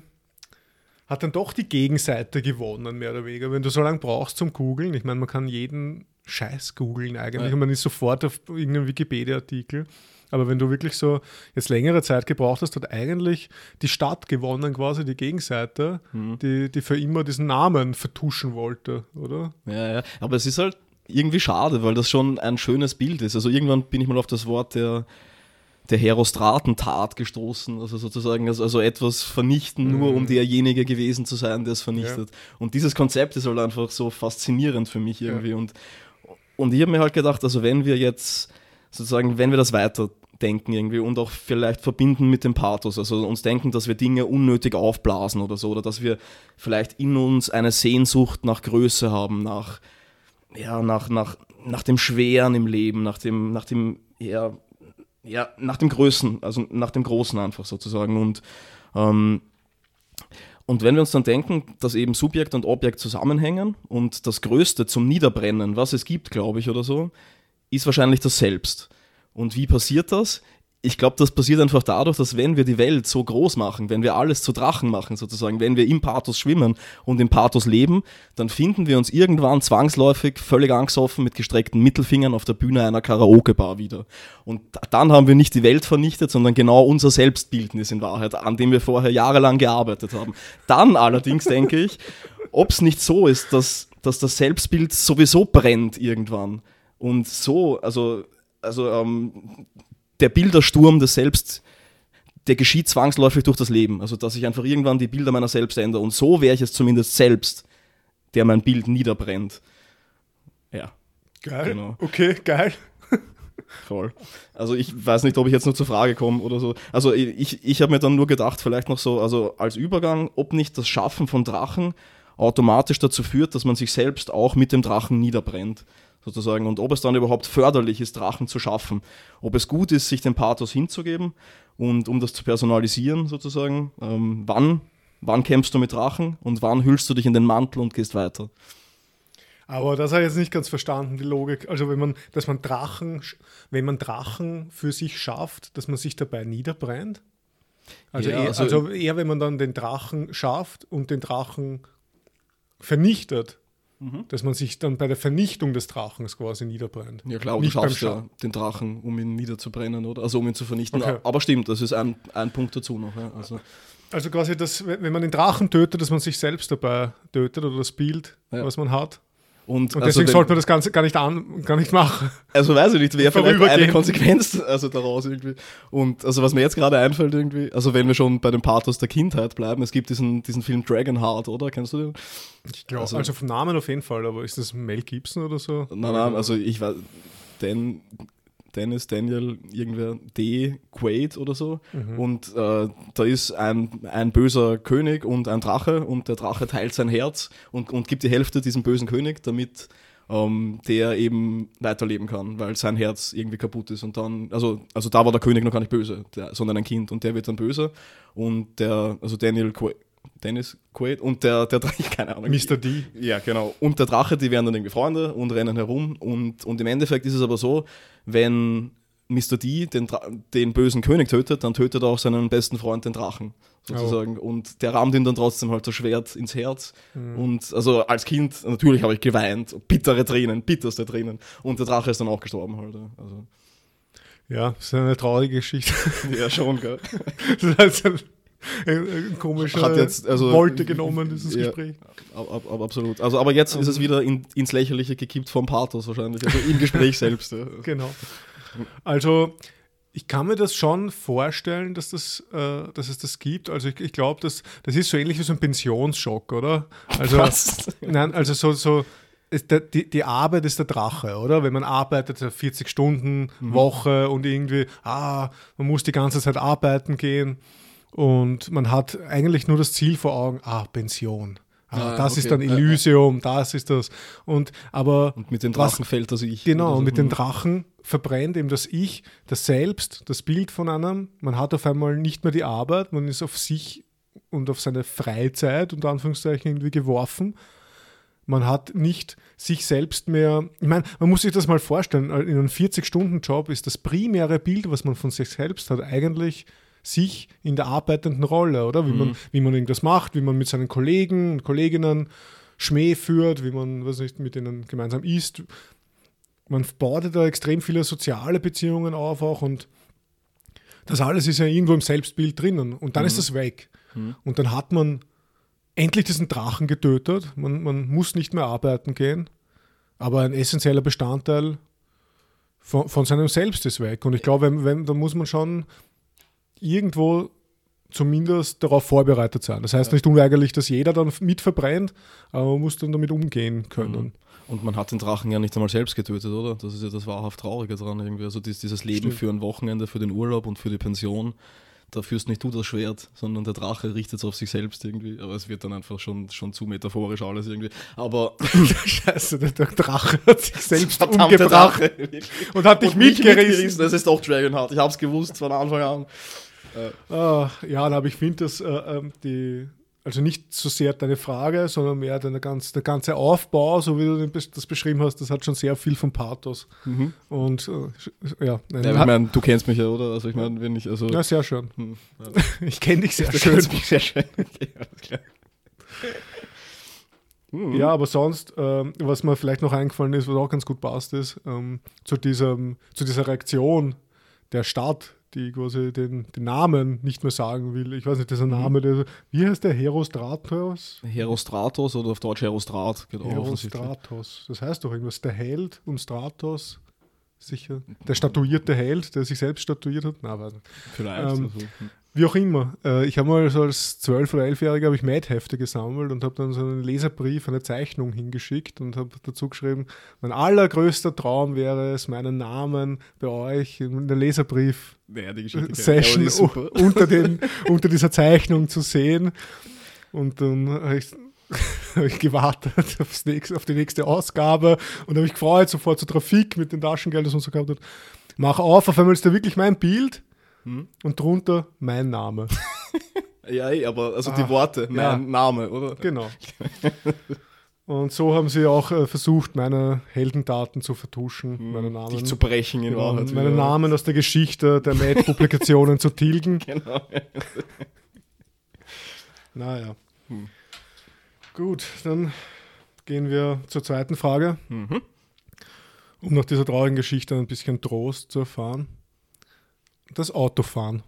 hat dann doch die Gegenseite gewonnen, mehr oder weniger. Wenn du so lange brauchst zum Googeln, ich meine, man kann jeden Scheiß googeln eigentlich ja. und man ist sofort auf irgendeinem Wikipedia-Artikel. Aber wenn du wirklich so jetzt längere Zeit gebraucht hast, hat eigentlich die Stadt gewonnen, quasi die Gegenseite, mhm. die, die für immer diesen Namen vertuschen wollte, oder? Ja, ja. Aber es ist halt irgendwie schade, weil das schon ein schönes Bild ist. Also irgendwann bin ich mal auf das Wort der der Herostratentat gestoßen, also sozusagen also, also etwas vernichten, mhm. nur um derjenige gewesen zu sein, der es vernichtet. Ja. Und dieses Konzept ist halt einfach so faszinierend für mich irgendwie. Ja. Und, und ich habe mir halt gedacht, also wenn wir jetzt sozusagen, wenn wir das weiterdenken irgendwie und auch vielleicht verbinden mit dem Pathos, also uns denken, dass wir Dinge unnötig aufblasen oder so, oder dass wir vielleicht in uns eine Sehnsucht nach Größe haben, nach, ja, nach, nach, nach dem Schweren im Leben, nach dem, nach dem, ja, ja, nach dem Größen, also nach dem Großen einfach sozusagen. Und, ähm, und wenn wir uns dann denken, dass eben Subjekt und Objekt zusammenhängen und das Größte zum Niederbrennen, was es gibt, glaube ich, oder so, ist wahrscheinlich das Selbst. Und wie passiert das? ich glaube, das passiert einfach dadurch, dass wenn wir die Welt so groß machen, wenn wir alles zu Drachen machen sozusagen, wenn wir im Pathos schwimmen und im Pathos leben, dann finden wir uns irgendwann zwangsläufig völlig angstoffen mit gestreckten Mittelfingern auf der Bühne einer Karaoke-Bar wieder. Und dann haben wir nicht die Welt vernichtet, sondern genau unser Selbstbildnis in Wahrheit, an dem wir vorher jahrelang gearbeitet haben. Dann allerdings denke ich, ob es nicht so ist, dass, dass das Selbstbild sowieso brennt irgendwann. Und so, also also ähm, der Bildersturm des Selbst, der geschieht zwangsläufig durch das Leben. Also, dass ich einfach irgendwann die Bilder meiner selbst ändere. Und so wäre ich es zumindest selbst, der mein Bild niederbrennt. Ja. Geil. Genau. Okay, geil. Voll. Also ich weiß nicht, ob ich jetzt nur zur Frage komme oder so. Also ich, ich habe mir dann nur gedacht, vielleicht noch so, also als Übergang, ob nicht das Schaffen von Drachen automatisch dazu führt, dass man sich selbst auch mit dem Drachen niederbrennt sozusagen und ob es dann überhaupt förderlich ist, Drachen zu schaffen. Ob es gut ist, sich dem Pathos hinzugeben und um das zu personalisieren sozusagen. Ähm, wann, wann kämpfst du mit Drachen und wann hüllst du dich in den Mantel und gehst weiter? Aber das habe ich jetzt nicht ganz verstanden, die Logik. Also wenn man, dass man Drachen, wenn man Drachen für sich schafft, dass man sich dabei niederbrennt. Also, ja, eher, also, also eher, wenn man dann den Drachen schafft und den Drachen vernichtet, Mhm. Dass man sich dann bei der Vernichtung des Drachens quasi niederbrennt. Ja klar, du schaffst ja den Drachen, um ihn niederzubrennen, oder? Also um ihn zu vernichten. Okay. Aber stimmt, das ist ein, ein Punkt dazu noch. Ja. Also. also quasi, dass, wenn man den Drachen tötet, dass man sich selbst dabei tötet oder das Bild, ja. was man hat. Und, und also deswegen sollte man das Ganze gar nicht, an, gar nicht machen. Also weiß ich nicht, wäre vielleicht eine Konsequenz also daraus irgendwie. Und also was mir jetzt gerade einfällt irgendwie, also wenn wir schon bei dem Pathos der Kindheit bleiben, es gibt diesen, diesen Film Dragonheart, oder? Kennst du den? Ich glaube, also, also vom Namen auf jeden Fall, aber ist das Mel Gibson oder so? Nein, nein, also ich weiß, denn Dennis, Daniel, irgendwer D. Quaid oder so. Und äh, da ist ein, ein böser König und ein Drache und der Drache teilt sein Herz und, und gibt die Hälfte diesem bösen König, damit ähm, der eben weiterleben kann, weil sein Herz irgendwie kaputt ist. Und dann, also, also da war der König noch gar nicht böse, der, sondern ein Kind und der wird dann böse. Und der, also Daniel Quaid, Dennis Quaid und der, der Drache, keine Ahnung. Mr. D. Ja, genau. Und der Drache, die werden dann irgendwie Freunde und rennen herum. Und, und im Endeffekt ist es aber so, wenn Mr. D den, den bösen König tötet, dann tötet er auch seinen besten Freund, den Drachen, sozusagen. Und der rammt ihm dann trotzdem halt das Schwert ins Herz. Und also als Kind, natürlich habe ich geweint, bittere Tränen, bitterste Tränen. Und der Drache ist dann auch gestorben halt. ja. Also, Ja, das ist eine traurige Geschichte. ja, schon, gell. Das ist ein, komischer Hat jetzt, also- Wolte genommen, dieses Ja. Gespräch. Ab, ab, ab, absolut. Also, aber jetzt ist es wieder in, ins Lächerliche gekippt vom Pathos wahrscheinlich, also im Gespräch selbst. Ja. Genau. Also, ich kann mir das schon vorstellen, dass, das, äh, dass es das gibt. Also, ich, ich glaube, das, das ist so ähnlich wie so ein Pensionsschock, oder? Also, Was? Nein, also so, so der, die, die Arbeit ist der Drache, oder? Wenn man arbeitet, so 40 Stunden Woche und irgendwie, ah, man muss die ganze Zeit arbeiten gehen und man hat eigentlich nur das Ziel vor Augen, ah, Pension. Ah, Ah, das ist okay. dann Ja, ja. Elysium, das ist das. Und aber Und mit den was- Drachen fällt das Ich. Genau, Also, und mit den hm. Drachen verbrennt eben das Ich, das Selbst, das Bild von einem. Man hat auf einmal nicht mehr die Arbeit, man ist auf sich und auf seine Freizeit, unter Anführungszeichen, irgendwie geworfen. Man hat nicht sich selbst mehr. Ich meine, man muss sich das mal vorstellen. In einem 40-Stunden-Job ist das primäre Bild, was man von sich selbst hat, eigentlich sich in der arbeitenden Rolle, oder? Wie, man, wie man irgendwas macht, wie man mit seinen Kollegen und Kolleginnen Schmäh führt, wie man, weiß nicht, mit denen gemeinsam isst. Man baut da extrem viele soziale Beziehungen auf auch und das alles ist ja irgendwo im Selbstbild drinnen. Und dann ist das weg. Und dann hat man endlich diesen Drachen getötet. Man, man muss nicht mehr arbeiten gehen. Aber ein essentieller Bestandteil von, von seinem Selbst ist weg. Und ich glaube, wenn, wenn, da muss man schon irgendwo zumindest darauf vorbereitet sein. Das heißt nicht unweigerlich, dass jeder dann mit verbrennt, aber man muss dann damit umgehen können. Und man hat den Drachen ja nicht einmal selbst getötet, oder? Das ist ja das wahrhaft Traurige dran irgendwie. Also dies, dieses Leben Stimmt. für ein Wochenende, für den Urlaub und für die Pension, da führst nicht du das Schwert, sondern der Drache richtet es auf sich selbst irgendwie. Aber es wird dann einfach schon, schon zu metaphorisch alles irgendwie. Aber Scheiße, der, Drache hat sich selbst umgebracht Drache. und hat dich Und mich mitgerissen. Das ist doch Dragonheart. Ich hab's gewusst von Anfang an. Ah, ja, aber ich finde, dass äh, ähm, die, also nicht so sehr deine Frage, sondern mehr deine ganz, der ganze Aufbau, so wie du das beschrieben hast, das hat schon sehr viel von Pathos. Und äh, ja, nein, Ja, ich meine, du kennst mich ja, oder? Also ich meine, wenn ich, also. ja, sehr schön. Hm, ja. Ich kenne dich sehr Du schön. kennst mich sehr schön. Okay, alles klar. Hm. Ja, aber sonst, ähm, was mir vielleicht noch eingefallen ist, was auch ganz gut passt, ist ähm, zu, diesem, zu dieser Reaktion der Stadt, die quasi den, den Namen nicht mehr sagen will. Ich weiß nicht, dieser Name, der, wie heißt der? Herostratos? Herostratos oder auf Deutsch Herostrat, genau. Herostratos. Das heißt doch irgendwas. Der Held und Stratos. Sicher. Der statuierte Held, der sich selbst statuiert hat. Na, warte. Vielleicht. Ähm, also, hm. Wie auch immer. Äh, ich habe mal so als 12- oder 11-Jähriger habe ich Mad-Hefte gesammelt und habe dann so einen Leserbrief, eine Zeichnung hingeschickt und habe dazu geschrieben, mein allergrößter Traum wäre es, meinen Namen bei euch in der Leserbrief Naja, unter, den, unter dieser Zeichnung zu sehen. Und dann habe ich, hab ich gewartet aufs nächste, auf die nächste Ausgabe und habe mich gefreut, sofort zur Trafik mit den Taschengeldern und so gehabt hat. Mach auf, auf einmal ist da wirklich mein Bild Hm? und drunter mein Name. Ja, aber also Ah, die Worte, mein ja. Name, oder? Genau. Und so haben sie auch äh, versucht, meine Heldentaten zu vertuschen, meine Namen. Hm. Dich zu brechen in genau, Wahrheit. meine wieder. Namen aus der Geschichte der Mad-Publikationen zu tilgen. Genau. Naja. Hm. Gut, dann gehen wir zur zweiten Frage, Mhm. um nach dieser traurigen Geschichte ein bisschen Trost zu erfahren. Das Autofahren.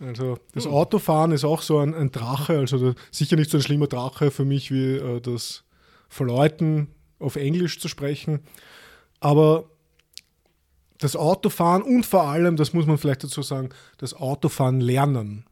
Also das Hm. Autofahren ist auch so ein, ein Drache, also da, sicher nicht so ein schlimmer Drache für mich wie äh, das Verleuten auf Englisch zu sprechen, aber das Autofahren und vor allem, das muss man vielleicht dazu sagen, das Autofahren lernen.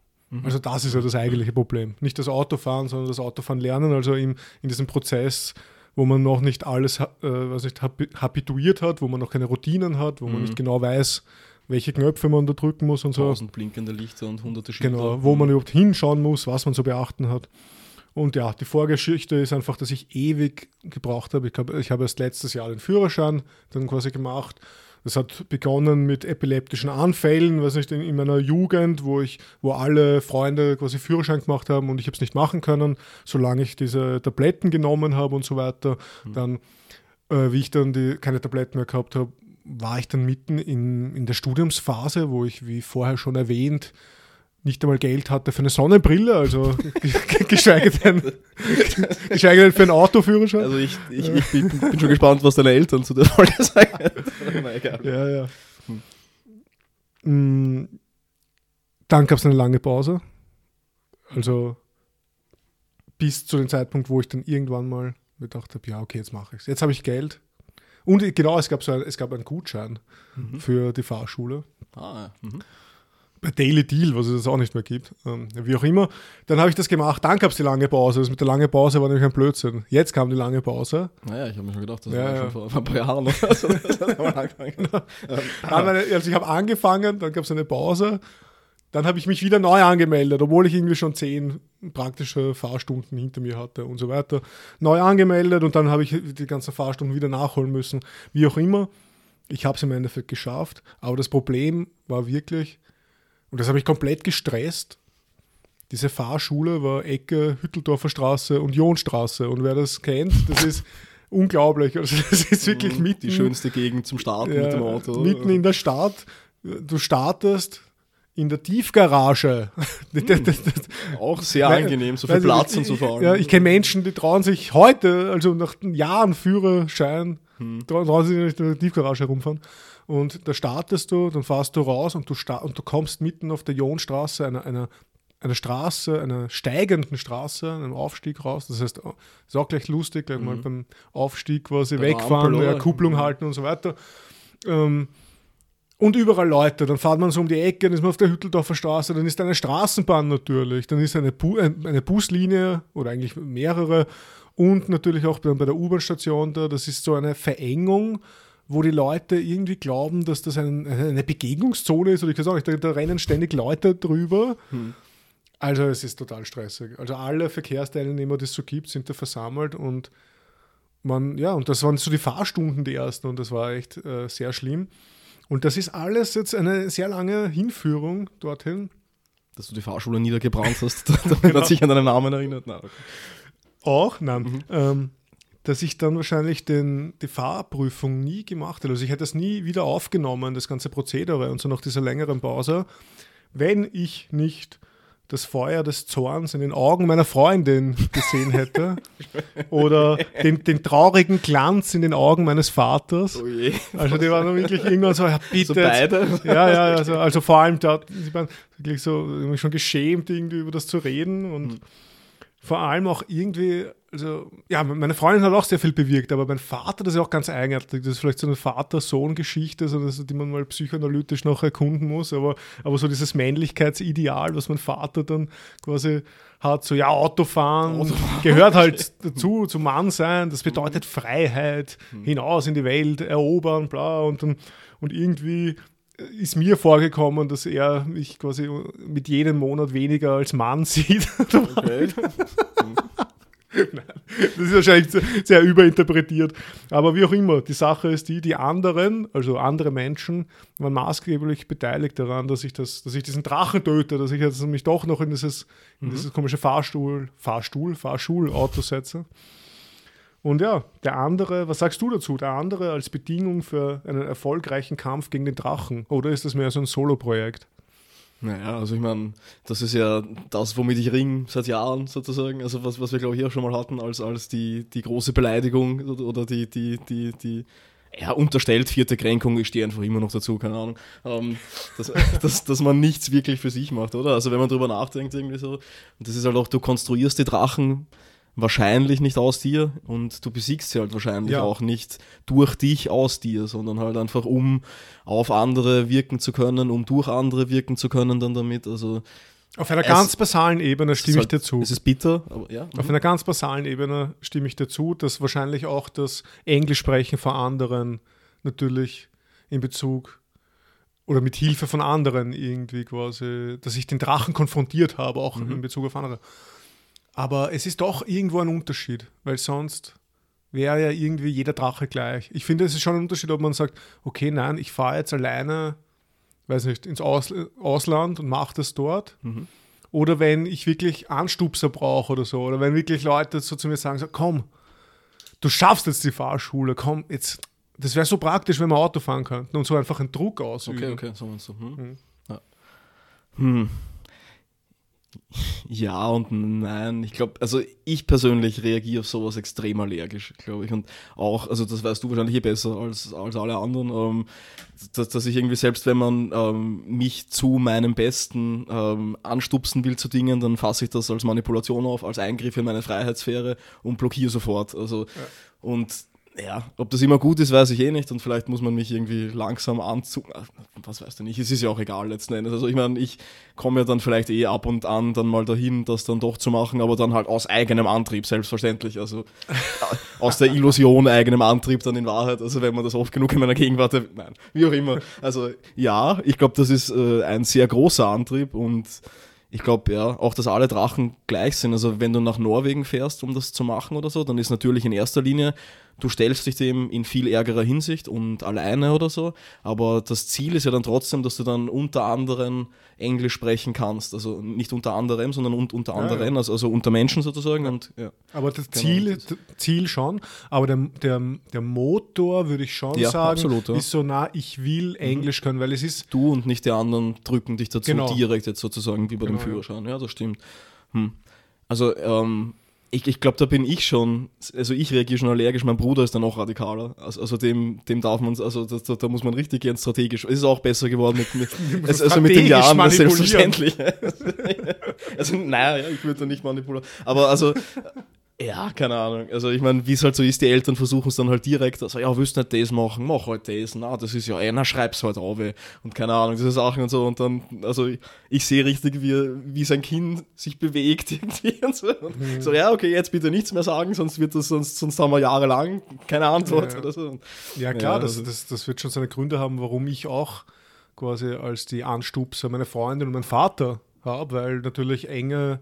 Also das ist ja das eigentliche Problem. Nicht das Autofahren, sondern das Autofahren lernen, also im, in diesem Prozess, wo man noch nicht alles äh, was nicht, habituiert hat, wo man noch keine Routinen hat, wo man Mhm. nicht genau weiß, welche Knöpfe man da drücken muss und so. Tausend blinkende Lichter und hunderte Schilder. Genau, wo man überhaupt hinschauen muss, was man zu beachten hat. Und ja, die Vorgeschichte ist einfach, dass ich ewig gebraucht habe. Ich, glaub, ich habe erst letztes Jahr den Führerschein dann quasi gemacht. Das hat begonnen mit epileptischen Anfällen, weiß nicht, in, in meiner Jugend, wo ich, wo alle Freunde quasi Führerschein gemacht haben und ich habe es nicht machen können, solange ich diese Tabletten genommen habe und so weiter. Dann, äh, wie ich dann die, keine Tabletten mehr gehabt habe, war ich dann mitten in, in der Studiumsphase, wo ich, wie vorher schon erwähnt, nicht einmal Geld hatte für eine Sonnenbrille, also geschweige denn, geschweige denn für einen Autoführerschein. Also ich, ich, ich bin, bin schon gespannt, was deine Eltern zu der Folge sagen. Ja, ja. Mm, Dann gab es eine lange Pause. Also bis zu dem Zeitpunkt, wo ich dann irgendwann mal gedacht habe, ja, okay, jetzt mache ich es. Jetzt habe ich Geld. Und genau, es gab, so ein, es gab einen Gutschein für die Fahrschule. Ah, mhm. Bei Daily Deal, was es auch nicht mehr gibt. Ähm, wie auch immer. Dann habe ich das gemacht. Dann gab es die lange Pause. Das mit der langen Pause war nämlich ein Blödsinn. Jetzt kam die lange Pause. Naja, ich habe mir schon gedacht, das Ja, war ja. schon vor, vor ein paar Jahren oder so. Das hat angefangen. Ähm, also ich habe angefangen, dann gab es eine Pause. Dann habe ich mich wieder neu angemeldet, obwohl ich irgendwie schon zehn praktische Fahrstunden hinter mir hatte und so weiter. Neu angemeldet und dann habe ich die ganzen Fahrstunden wieder nachholen müssen. Wie auch immer. Ich habe es im Endeffekt geschafft. Aber das Problem war wirklich, und das habe ich komplett gestresst, diese Fahrschule war Ecke Hütteldorfer Straße und Jonstraße. Und wer das kennt, das ist unglaublich. Also das ist wirklich mitten, die schönste Gegend zum Starten mit dem Auto. mitten in der Stadt. Du startest in der Tiefgarage. Auch sehr angenehm, so viel ich Platz nicht, und so fahren. Ja, ich kenne Menschen, die trauen sich heute, also nach Jahren Führerschein, Hm. trauen, sich nicht in der Tiefgarage herumfahren. Und da startest du, dann fährst du raus und du, und du kommst mitten auf der Jonstraße, einer, einer, einer Straße, einer steigenden Straße, einem Aufstieg raus. Das heißt, ist auch gleich lustig, gleich mal beim Aufstieg quasi Mhm. Bei wegfahren, Ampel, ja? Kupplung Mhm. halten und so weiter. Ähm, und überall Leute. Dann fährt man so um die Ecke, dann ist man auf der Hütteldorfer Straße, dann ist eine Straßenbahn natürlich, dann ist eine, Bu eine Buslinie oder eigentlich mehrere und natürlich auch bei der U-Bahn-Station da, das ist so eine Verengung, wo die Leute irgendwie glauben, dass das ein, eine Begegnungszone ist oder ich weiß auch nicht, da, da rennen ständig Leute drüber. Also es ist total stressig. Also alle Verkehrsteilnehmer, die es so gibt, sind da versammelt und man, ja, und das waren so die Fahrstunden die ersten und das war echt äh, sehr schlimm. Und das ist alles jetzt eine sehr lange Hinführung dorthin. Dass du die Fahrschule niedergebrannt hast, damit man sich an deinen Namen erinnert. Nein, okay. Auch, nein, ähm, dass ich dann wahrscheinlich den, die Fahrprüfung nie gemacht hätte. Also ich hätte das nie wieder aufgenommen, das ganze Prozedere und so nach dieser längeren Pause, wenn ich nicht das Feuer des Zorns in den Augen meiner Freundin gesehen hätte oder den, den traurigen Glanz in den Augen meines Vaters. Oh je. Also die waren wirklich irgendwann so, ja bitte. So beide? Ja, ja, also, also vor allem da, sie waren wirklich so schon geschämt, irgendwie über das zu reden und Hm. Vor allem auch irgendwie, also ja, meine Freundin hat auch sehr viel bewirkt, aber mein Vater, das ist auch ganz eigenartig, das ist vielleicht so eine Vater-Sohn-Geschichte, so dass- die man mal psychoanalytisch noch erkunden muss, aber, aber so dieses Männlichkeitsideal, was mein Vater dann quasi hat, so ja, Autofahren gehört halt dazu, zum Mann sein, das bedeutet Freiheit, hinaus in die Welt, erobern, bla und dann und irgendwie ist mir vorgekommen, dass er mich quasi mit jedem Monat weniger als Mann sieht. Okay. Das ist wahrscheinlich sehr- überinterpretiert. Aber wie auch immer, die Sache ist die, die anderen, also andere Menschen, waren maßgeblich beteiligt daran, dass ich, das, dass ich diesen Drachen töte, dass ich jetzt mich doch noch in dieses, in dieses komische Fahrstuhl, Fahrstuhl, Fahrschulauto setze. Und ja, der andere, was sagst du dazu? Der andere als Bedingung für einen erfolgreichen Kampf gegen den Drachen? Oder ist das mehr so ein Solo-Projekt? Naja, also ich meine, das ist ja das, womit ich ring seit Jahren sozusagen. Also was, was wir glaube ich auch schon mal hatten, als, als die, die große Beleidigung oder, die, die, die, die ja, unterstellt vierte Kränkung, ich stehe einfach immer noch dazu, keine Ahnung. Ähm, dass, dass, dass man nichts wirklich für sich macht, oder? Also wenn man drüber nachdenkt, irgendwie so. Und das ist halt auch, du konstruierst die Drachen wahrscheinlich nicht aus dir und du besiegst sie halt wahrscheinlich Ja. auch nicht durch dich aus dir, sondern halt einfach um auf andere wirken zu können, um durch andere wirken zu können dann damit. Also Auf einer ganz basalen Ebene stimme ich halt- dir zu. Es ist bitter, aber ja. Auf einer ganz basalen Ebene stimme ich dir zu, dass wahrscheinlich auch das Englischsprechen vor anderen natürlich in Bezug oder mit Hilfe von anderen irgendwie quasi, dass ich den Drachen konfrontiert habe, auch in Bezug auf andere. Aber es ist doch irgendwo ein Unterschied, weil sonst wäre ja irgendwie jeder Drache gleich. Ich finde, es ist schon ein Unterschied, ob man sagt, okay, nein, ich fahre jetzt alleine, weiß nicht, ins Aus Ausland und mache das dort. Oder wenn ich wirklich Anstupser brauche oder so. Oder wenn wirklich Leute so zu mir sagen, so, komm, du schaffst jetzt die Fahrschule, komm, jetzt. Das wäre so praktisch, wenn wir Auto fahren könnten und so einfach einen Druck ausüben. Okay, okay, so meinst du. Hm? Mhm. Ja. Hm. Ja und nein. Ich glaube, also ich persönlich reagiere auf sowas extrem allergisch, glaube ich. Und auch, also das weißt du wahrscheinlich eh besser als, als alle anderen, ähm, dass, dass ich irgendwie, selbst wenn man ähm, mich zu meinem Besten ähm, anstupsen will zu Dingen, dann fasse ich das als Manipulation auf, als Eingriff in meine Freiheitssphäre und blockiere sofort. Also und ja, ob das immer gut ist, weiß ich eh nicht und vielleicht muss man mich irgendwie langsam anzu... Was weißt du nicht, es ist ja auch egal letzten Endes. Also ich meine, ich komme ja dann vielleicht eh ab und an dann mal dahin, das dann doch zu machen, aber dann halt aus eigenem Antrieb, selbstverständlich. Also aus der Illusion eigenem Antrieb dann in Wahrheit. Also wenn man das oft genug in meiner Gegenwart... Nein, wie auch immer. Also ja, ich glaube, das ist äh, ein sehr großer Antrieb und ich glaube ja auch, dass alle Drachen gleich sind. Also wenn du nach Norwegen fährst, um das zu machen oder so, dann ist natürlich in erster Linie, du stellst dich dem in viel ärgerer Hinsicht und alleine oder so. Aber das Ziel ist ja dann trotzdem, dass du dann unter anderem Englisch sprechen kannst. Also nicht unter anderem, sondern un unter anderen, ja. Also, also unter Menschen sozusagen. Und ja. Aber das Genau, Ziel, das Ziel schon, aber der, der, der Motor, würde ich schon sagen, absolut. Mhm. ist so, na, ich will Englisch können, weil es ist, Du und nicht die anderen drücken dich dazu Genau. direkt jetzt sozusagen wie bei dem Genau, ja. Führerschein. Ja, das stimmt. Hm. Also ähm, ich, ich glaube, da bin ich schon, also ich reagiere schon allergisch, mein Bruder ist dann auch radikaler. Also, also dem, dem darf man, also da, da muss man richtig gern strategisch, es ist auch besser geworden mit, mit es, also mit den Jahren, das selbstverständlich. also naja, ja, ich würde da nicht manipulieren. Aber also ja, keine Ahnung. Also ich meine, wie es halt so ist, die Eltern versuchen es dann halt direkt, also ja, willst du nicht das machen, mach halt das, na, das ist ja, ey, na, schreib's halt auf, ey. und keine Ahnung, diese Sachen und so und dann, also ich, ich sehe richtig, wie, wie sein Kind sich bewegt irgendwie und so. Und Mhm. so, ja, okay, jetzt bitte nichts mehr sagen, sonst wird das, sonst, sonst haben wir jahrelang keine Antwort Ja. oder so. Ja klar, Ja, das, also- das, das wird schon seine Gründe haben, warum ich auch quasi als die Anstupser meine Freundin und mein Vater habe, weil natürlich enge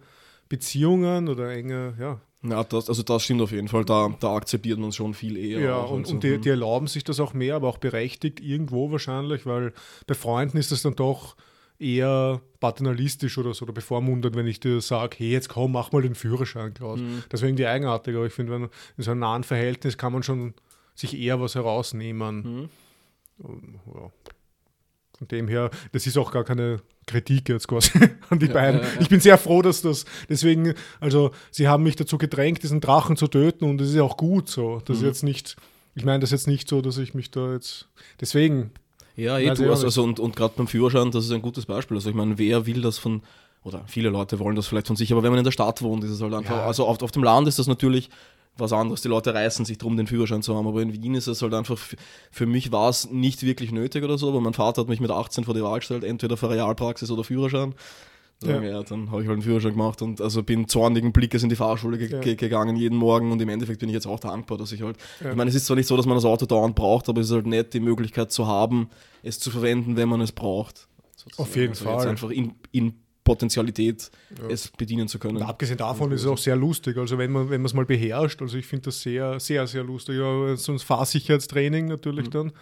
Beziehungen oder enge, ja, Ja, das, also das stimmt auf jeden Fall, da, da akzeptiert man schon viel eher. Ja, und, so. und die, Hm. die erlauben sich das auch mehr, aber auch berechtigt irgendwo wahrscheinlich, weil bei Freunden ist das dann doch eher paternalistisch oder so oder bevormundert, wenn ich dir sage, hey, jetzt komm, mach mal den Führerschein, Klaus. Mhm. Das wäre irgendwie eigenartig, aber ich finde, in so einem nahen Verhältnis kann man schon sich eher was herausnehmen. Mhm. Ja. Von dem her, das ist auch gar keine Kritik jetzt quasi an die Ja, beiden. ja, ja. Ich bin sehr froh, dass das, deswegen, also sie haben mich dazu gedrängt, diesen Drachen zu töten und das ist ja auch gut so. Das ist Mhm. jetzt nicht, ich meine das ist jetzt nicht so, dass ich mich da jetzt, deswegen, Ja, eh, du, auch also, also und, und gerade beim Führerschein, das ist ein gutes Beispiel. Also ich meine, wer will das von, oder viele Leute wollen das vielleicht von sich, aber wenn man in der Stadt wohnt, ist es halt einfach, also auf, auf dem Land ist das natürlich was anderes. Die Leute reißen sich drum, den Führerschein zu haben, aber in Wien ist es halt einfach, für mich war es nicht wirklich nötig oder so, aber mein Vater hat mich mit 18 vor die Wahl gestellt, entweder für Realpraxis oder Führerschein. Ja. Ja, ja dann habe ich halt einen Führerschein gemacht und also bin zornigen Blickes in die Fahrschule ge Ja. ge gegangen jeden Morgen und im Endeffekt bin ich jetzt auch dankbar, dass ich halt, Ja. ich meine, es ist zwar nicht so, dass man das Auto dauernd braucht, aber es ist halt nett, die Möglichkeit zu haben, es zu verwenden, wenn man es braucht. sozusagen. Auf jeden also Fall. Jetzt einfach in, in Potenzialität Ja. es bedienen zu können. und abgesehen davon ist es auch sehr lustig. Also wenn man, wenn man es mal beherrscht, also ich finde das sehr, sehr, sehr lustig. Ja, so ein Fahrsicherheitstraining natürlich Mhm. dann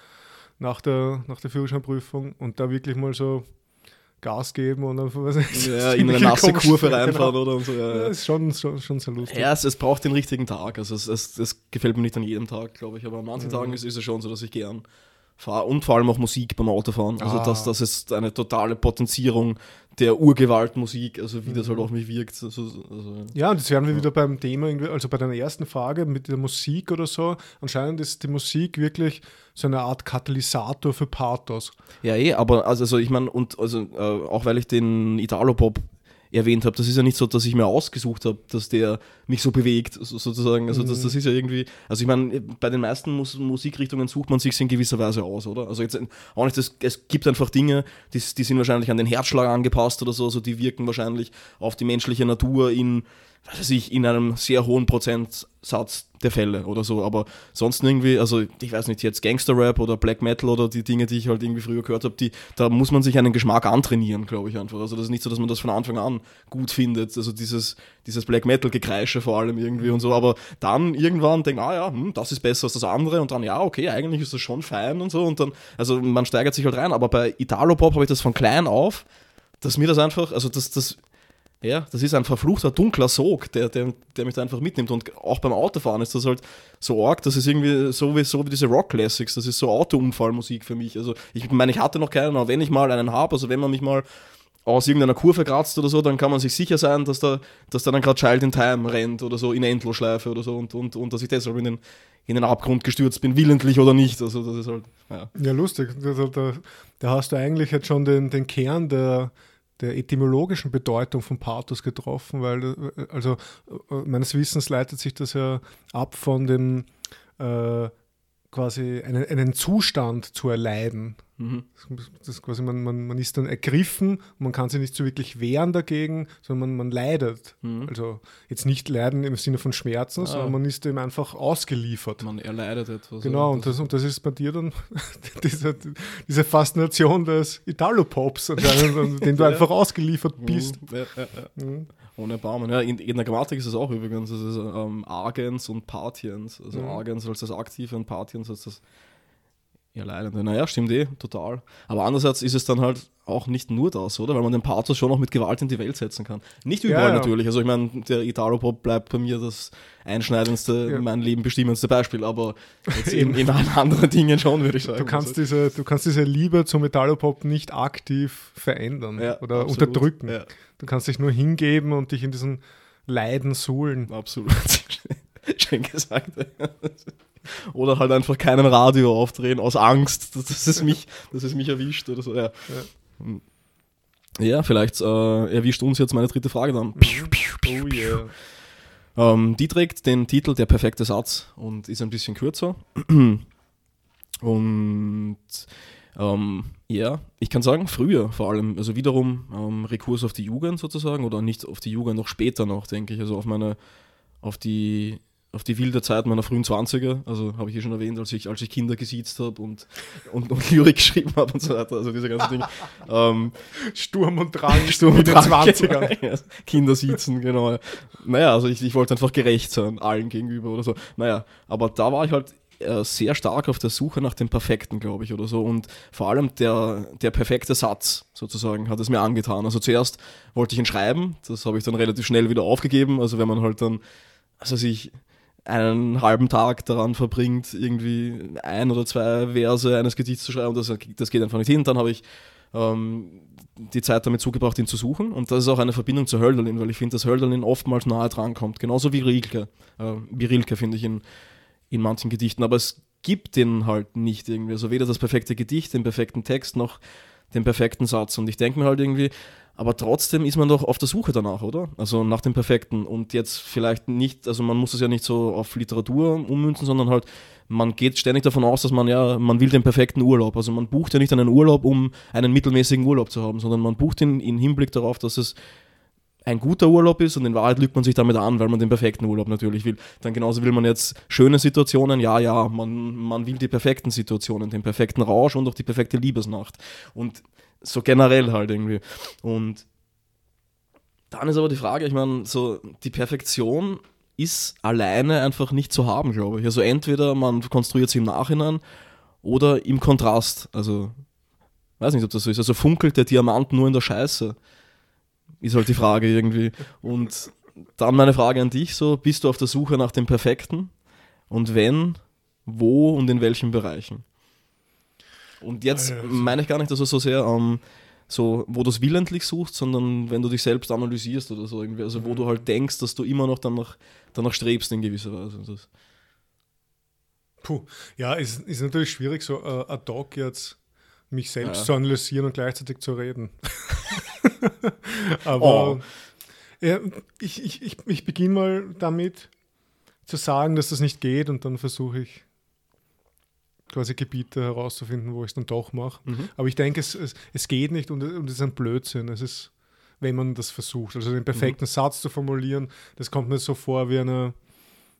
nach der, nach der Führerscheinprüfung und da wirklich mal so Gas geben und dann ich, Ja, in eine nasse Kurve reinfahren Genau. oder und so. Ja, Ja, ist schon, schon, schon sehr lustig. Ja, es, es braucht den richtigen Tag. Also es, es, es gefällt mir nicht an jedem Tag, glaube ich. Aber an manchen Mhm. Tagen ist, ist es schon so, dass ich gern. Und vor allem auch Musik beim Autofahren. Also Ah. das, das ist eine totale Potenzierung der Urgewaltmusik, also wie das halt auf mich wirkt. Also, also, Ja, und jetzt wären wir wieder beim Thema, also bei deiner ersten Frage mit der Musik oder so. Anscheinend ist die Musik wirklich so eine Art Katalysator für Pathos. ja, eh, aber also, also ich meine, und also äh, auch weil ich den Italo-Pop erwähnt habe, das ist ja nicht so, dass ich mir ausgesucht habe, dass der mich so bewegt, so, sozusagen. Also das, das ist ja irgendwie, also ich meine, bei den meisten Mus Musikrichtungen sucht man sich in gewisser Weise aus, oder? Also jetzt auch nicht, das, es gibt einfach Dinge, die, die sind wahrscheinlich an den Herzschlag angepasst oder so, also die wirken wahrscheinlich auf die menschliche Natur in was weiß ich, in einem sehr hohen Prozentsatz der Fälle oder so. Aber sonst irgendwie, also ich weiß nicht, jetzt Gangster-Rap oder Black Metal oder die Dinge, die ich halt irgendwie früher gehört habe, die, da muss man sich einen Geschmack antrainieren, glaube ich einfach. Also das ist nicht so, dass man das von Anfang an gut findet. Also dieses, dieses Black Metal-Gekreische vor allem irgendwie und so. Aber dann irgendwann denkt, ah ja, hm, das ist besser als das andere und dann, ja, okay, eigentlich ist das schon fein und so. Und dann, also man steigert sich halt rein. Aber bei Italo-Pop habe ich das von klein auf, dass mir das einfach, also das, das ja, das ist ein verfluchter, dunkler Sog, der, der, der mich da einfach mitnimmt. Und auch beim Autofahren ist das halt so arg, das ist irgendwie so wie, so wie diese Rock-Classics, das ist so Autounfallmusik für mich. Also ich meine, ich hatte noch keinen, aber wenn ich mal einen habe, also wenn man mich mal aus irgendeiner Kurve kratzt oder so, dann kann man sich sicher sein, dass da, dass da dann gerade Child in Time rennt oder so in Endlosschleife oder so und, und, und dass ich deshalb in den, in den Abgrund gestürzt bin, willentlich oder nicht. Also das ist halt, ja. Ja, lustig. Da, da, da hast du eigentlich jetzt schon den, den Kern der der etymologischen Bedeutung von Pathos getroffen, weil äh, also äh, meines Wissens leitet sich das ja ab von dem äh, quasi einen, einen Zustand zu erleiden. Mhm. Das ist quasi, man, man, man ist dann ergriffen, man kann sich nicht so wirklich wehren dagegen, sondern man, man leidet. Mhm. Also jetzt nicht leiden im Sinne von Schmerzen, ah. sondern man ist dem einfach ausgeliefert. Man erleidet etwas. Genau, und das, und das ist bei dir dann diese, diese Faszination des Italo-Pops, den du einfach ausgeliefert mhm. bist. Ja, ja, ja. Mhm. Ohne Erbarmen. Ja, in, in, der Grammatik ist es auch übrigens. Es ist ähm, Agens und Partiens. Also mhm. Agens als das Aktive und Partiens als das ja, leider. Naja, stimmt eh, total. Aber andererseits ist es dann halt auch nicht nur das, oder? Weil man den Pathos schon auch mit Gewalt in die Welt setzen kann. Nicht überall ja, ja. natürlich. Also ich meine, der Italo-Pop bleibt bei mir das einschneidendste, ja. mein Leben bestimmendste Beispiel, aber in, in allen anderen Dingen schon, würde ich sagen. Du kannst, also. diese, du kannst diese Liebe zum Italo-Pop nicht aktiv verändern oder absolut. unterdrücken. Du kannst dich nur hingeben und dich in diesen Leiden suhlen. Absolut. Schön gesagt. Oder halt einfach keinen Radio aufdrehen aus Angst, dass, dass, es, mich, dass es mich erwischt oder so. Ja, ja. ja vielleicht äh, erwischt uns jetzt meine dritte Frage dann. Oh yeah. Ähm, die trägt den Titel Der perfekte Satz und ist ein bisschen kürzer. Und ähm, ja, ich kann sagen, früher vor allem, also wiederum ähm, Rekurs auf die Jugend sozusagen oder nicht auf die Jugend, noch später noch, denke ich, also auf meine, auf die auf die wilde Zeit meiner frühen 20er, also habe ich hier schon erwähnt, als ich, als ich Kinder gesiezt habe und, und, und Lyrik geschrieben habe und so weiter, also diese ganzen Dinge. Ähm, Sturm und Drang Sturm und Drang, 20ern. Genau, Kinder sitzen, genau. Naja, also ich, ich wollte einfach gerecht sein, allen gegenüber oder so. Naja, aber da war ich halt äh, sehr stark auf der Suche nach dem Perfekten, glaube ich, oder so. Und vor allem der, der perfekte Satz, sozusagen, hat es mir angetan. Also zuerst wollte ich ihn schreiben, das habe ich dann relativ schnell wieder aufgegeben. Also wenn man halt dann, also sich einen halben Tag daran verbringt, irgendwie ein oder zwei Verse eines Gedichts zu schreiben, das, das geht einfach nicht hin. Dann habe ich ähm, die Zeit damit zugebracht, ihn zu suchen. Und das ist auch eine Verbindung zu Hölderlin, weil ich finde, dass Hölderlin oftmals nahe dran kommt. Genauso wie Rilke. Äh, wie Rilke finde ich in, in manchen Gedichten. Aber es gibt den halt nicht irgendwie. Also weder das perfekte Gedicht, den perfekten Text, noch den perfekten Satz. Und ich denke mir halt irgendwie, aber trotzdem ist man doch auf der Suche danach, oder? Also nach dem Perfekten. Und jetzt vielleicht nicht, also man muss es ja nicht so auf Literatur ummünzen, sondern halt, man geht ständig davon aus, dass man ja, man will den perfekten Urlaub. Also man bucht ja nicht einen Urlaub, um einen mittelmäßigen Urlaub zu haben, sondern man bucht ihn in Hinblick darauf, dass es ein guter Urlaub ist und in Wahrheit lügt man sich damit an, weil man den perfekten Urlaub natürlich will. Dann genauso will man jetzt schöne Situationen, ja, ja, man, man will die perfekten Situationen, den perfekten Rausch und auch die perfekte Liebesnacht. Und so generell halt irgendwie. Und dann ist aber die Frage, ich meine, so die Perfektion ist alleine einfach nicht zu haben, glaube ich. Also entweder man konstruiert sie im Nachhinein oder im Kontrast. Also, weiß nicht, ob das so ist. Also funkelt der Diamant nur in der Scheiße? Ist halt die Frage irgendwie. Und dann meine Frage an dich: so, bist du auf der Suche nach dem Perfekten? Und wenn, wo und in welchen Bereichen? Und jetzt ja, meine ich gar nicht, dass du so sehr ähm, so, wo du es willentlich suchst, sondern wenn du dich selbst analysierst oder so irgendwie. Also wo mhm. du halt denkst, dass du immer noch danach, danach strebst in gewisser Weise. Das Puh, ja, ist, ist natürlich schwierig, so äh, ad hoc jetzt mich selbst ja. zu analysieren und gleichzeitig zu reden. Aber Oh. ja, ich, ich, ich, ich beginne mal damit zu sagen, dass das nicht geht und dann versuche ich quasi Gebiete herauszufinden, wo ich es dann doch mache. Mhm. Aber ich denke, es, es, es geht nicht und, und es ist ein Blödsinn. Es ist, wenn man das versucht. Also den perfekten Satz zu formulieren, das kommt mir so vor wie eine,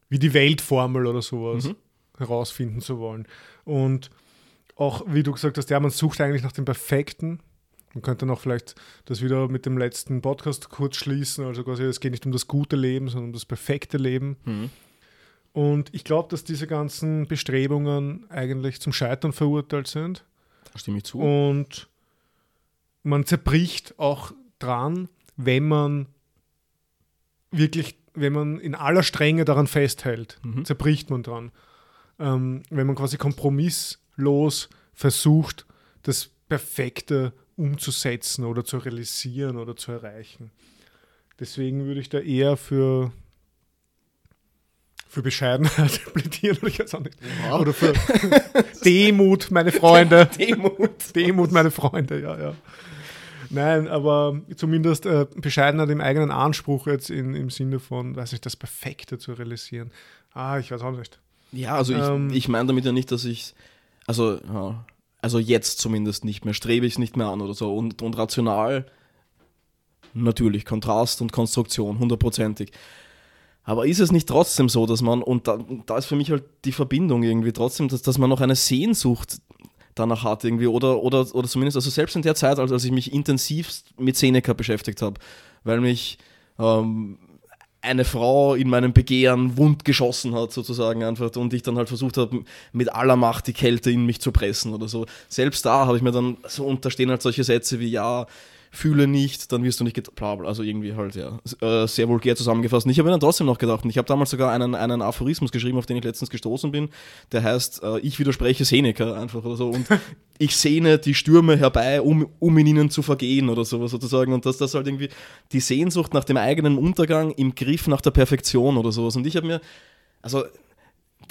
wie die Weltformel oder sowas Mhm. herausfinden zu wollen. Und auch, wie du gesagt hast, ja, man sucht eigentlich nach dem Perfekten. Man könnte noch vielleicht das wieder mit dem letzten Podcast kurz schließen. Also quasi, es geht nicht um das gute Leben, sondern um das perfekte Leben. Und ich glaube, dass diese ganzen Bestrebungen eigentlich zum Scheitern verurteilt sind. Da stimme ich zu. Und man zerbricht auch dran, wenn man wirklich, wenn man in aller Strenge daran festhält, Mhm. zerbricht man dran. Ähm, wenn man quasi kompromisslos versucht, das Perfekte umzusetzen oder zu realisieren oder zu erreichen. Deswegen würde ich da eher für, für Bescheidenheit plädieren, oder ich weiß auch nicht. Ja. Oder für Demut, meine Freunde. Demut. Demut, meine Freunde, ja, ja. Nein, aber zumindest äh, Bescheidenheit im eigenen Anspruch jetzt in, im Sinne von, weiß nicht, das Perfekte zu realisieren. Ah, ich weiß auch nicht. Ja, also ich, Ähm. ich meine damit ja nicht, dass ich, also, ja, also jetzt zumindest nicht mehr, strebe ich es nicht mehr an oder so. Und, und rational, natürlich, Kontrast und Konstruktion, hundertprozentig. Aber ist es nicht trotzdem so, dass man, und da, da ist für mich halt die Verbindung irgendwie trotzdem, dass, dass man noch eine Sehnsucht danach hat irgendwie, oder, oder, oder zumindest, also selbst in der Zeit, als, als ich mich intensivst mit Seneca beschäftigt habe, weil mich ähm, eine Frau in meinem Begehren wund geschossen hat, sozusagen einfach, und ich dann halt versucht habe, mit aller Macht die Kälte in mich zu pressen oder so. Selbst da habe ich mir dann so unterstehen halt solche Sätze wie, ja, fühle nicht, dann wirst du nicht get bla, bla, also irgendwie halt, ja, äh, sehr vulgär zusammengefasst. Ich habe mir dann trotzdem noch gedacht, und ich habe damals sogar einen, einen Aphorismus geschrieben, auf den ich letztens gestoßen bin, der heißt, äh, ich widerspreche Seneca einfach oder so, und ich sehne die Stürme herbei, um, um in ihnen zu vergehen oder sowas sozusagen, und dass das halt irgendwie die Sehnsucht nach dem eigenen Untergang im Griff nach der Perfektion oder sowas. Und ich habe mir, also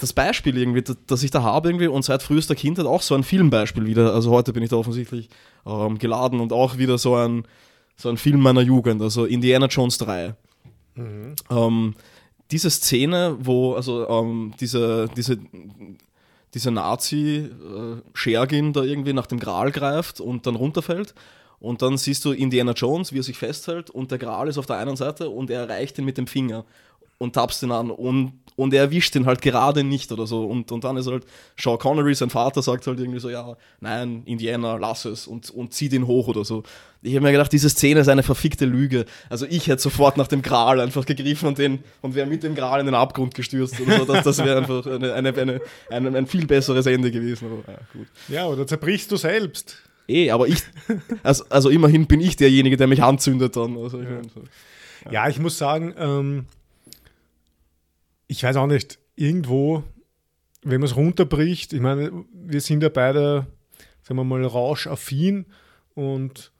das Beispiel irgendwie, das, ich da habe irgendwie und seit frühester Kindheit auch so ein Filmbeispiel wieder. Also heute bin ich da offensichtlich ähm, geladen und auch wieder so ein, so ein Film meiner Jugend, also Indiana Jones 3. Ähm, diese Szene, wo also ähm, diese, diese, diese Nazi-Schergin da irgendwie nach dem Gral greift und dann runterfällt. Und dann siehst du Indiana Jones, wie er sich festhält und der Gral ist auf der einen Seite und er erreicht ihn mit dem Finger und tapst ihn an und, und er erwischt ihn halt gerade nicht oder so. Und, und dann ist halt Sean Connery, sein Vater, sagt halt irgendwie so, ja, nein, Indiana, lass es und, und zieh den hoch oder so. Ich habe mir gedacht, diese Szene ist eine verfickte Lüge. Also ich hätte sofort nach dem Gral einfach gegriffen und, den, und wäre mit dem Gral in den Abgrund gestürzt oder so. Das, das wäre einfach eine, eine, eine, ein, ein viel besseres Ende gewesen. Aber, ja, gut. Ja, oder zerbrichst du selbst. Eh, aber ich, also, also immerhin bin ich derjenige, der mich anzündet dann. Also ich Ja. mein, so. Ja, ich muss sagen, ähm, ich weiß auch nicht, irgendwo, wenn man es runterbricht, ich meine, wir sind ja beide, sagen wir mal, rauschaffin und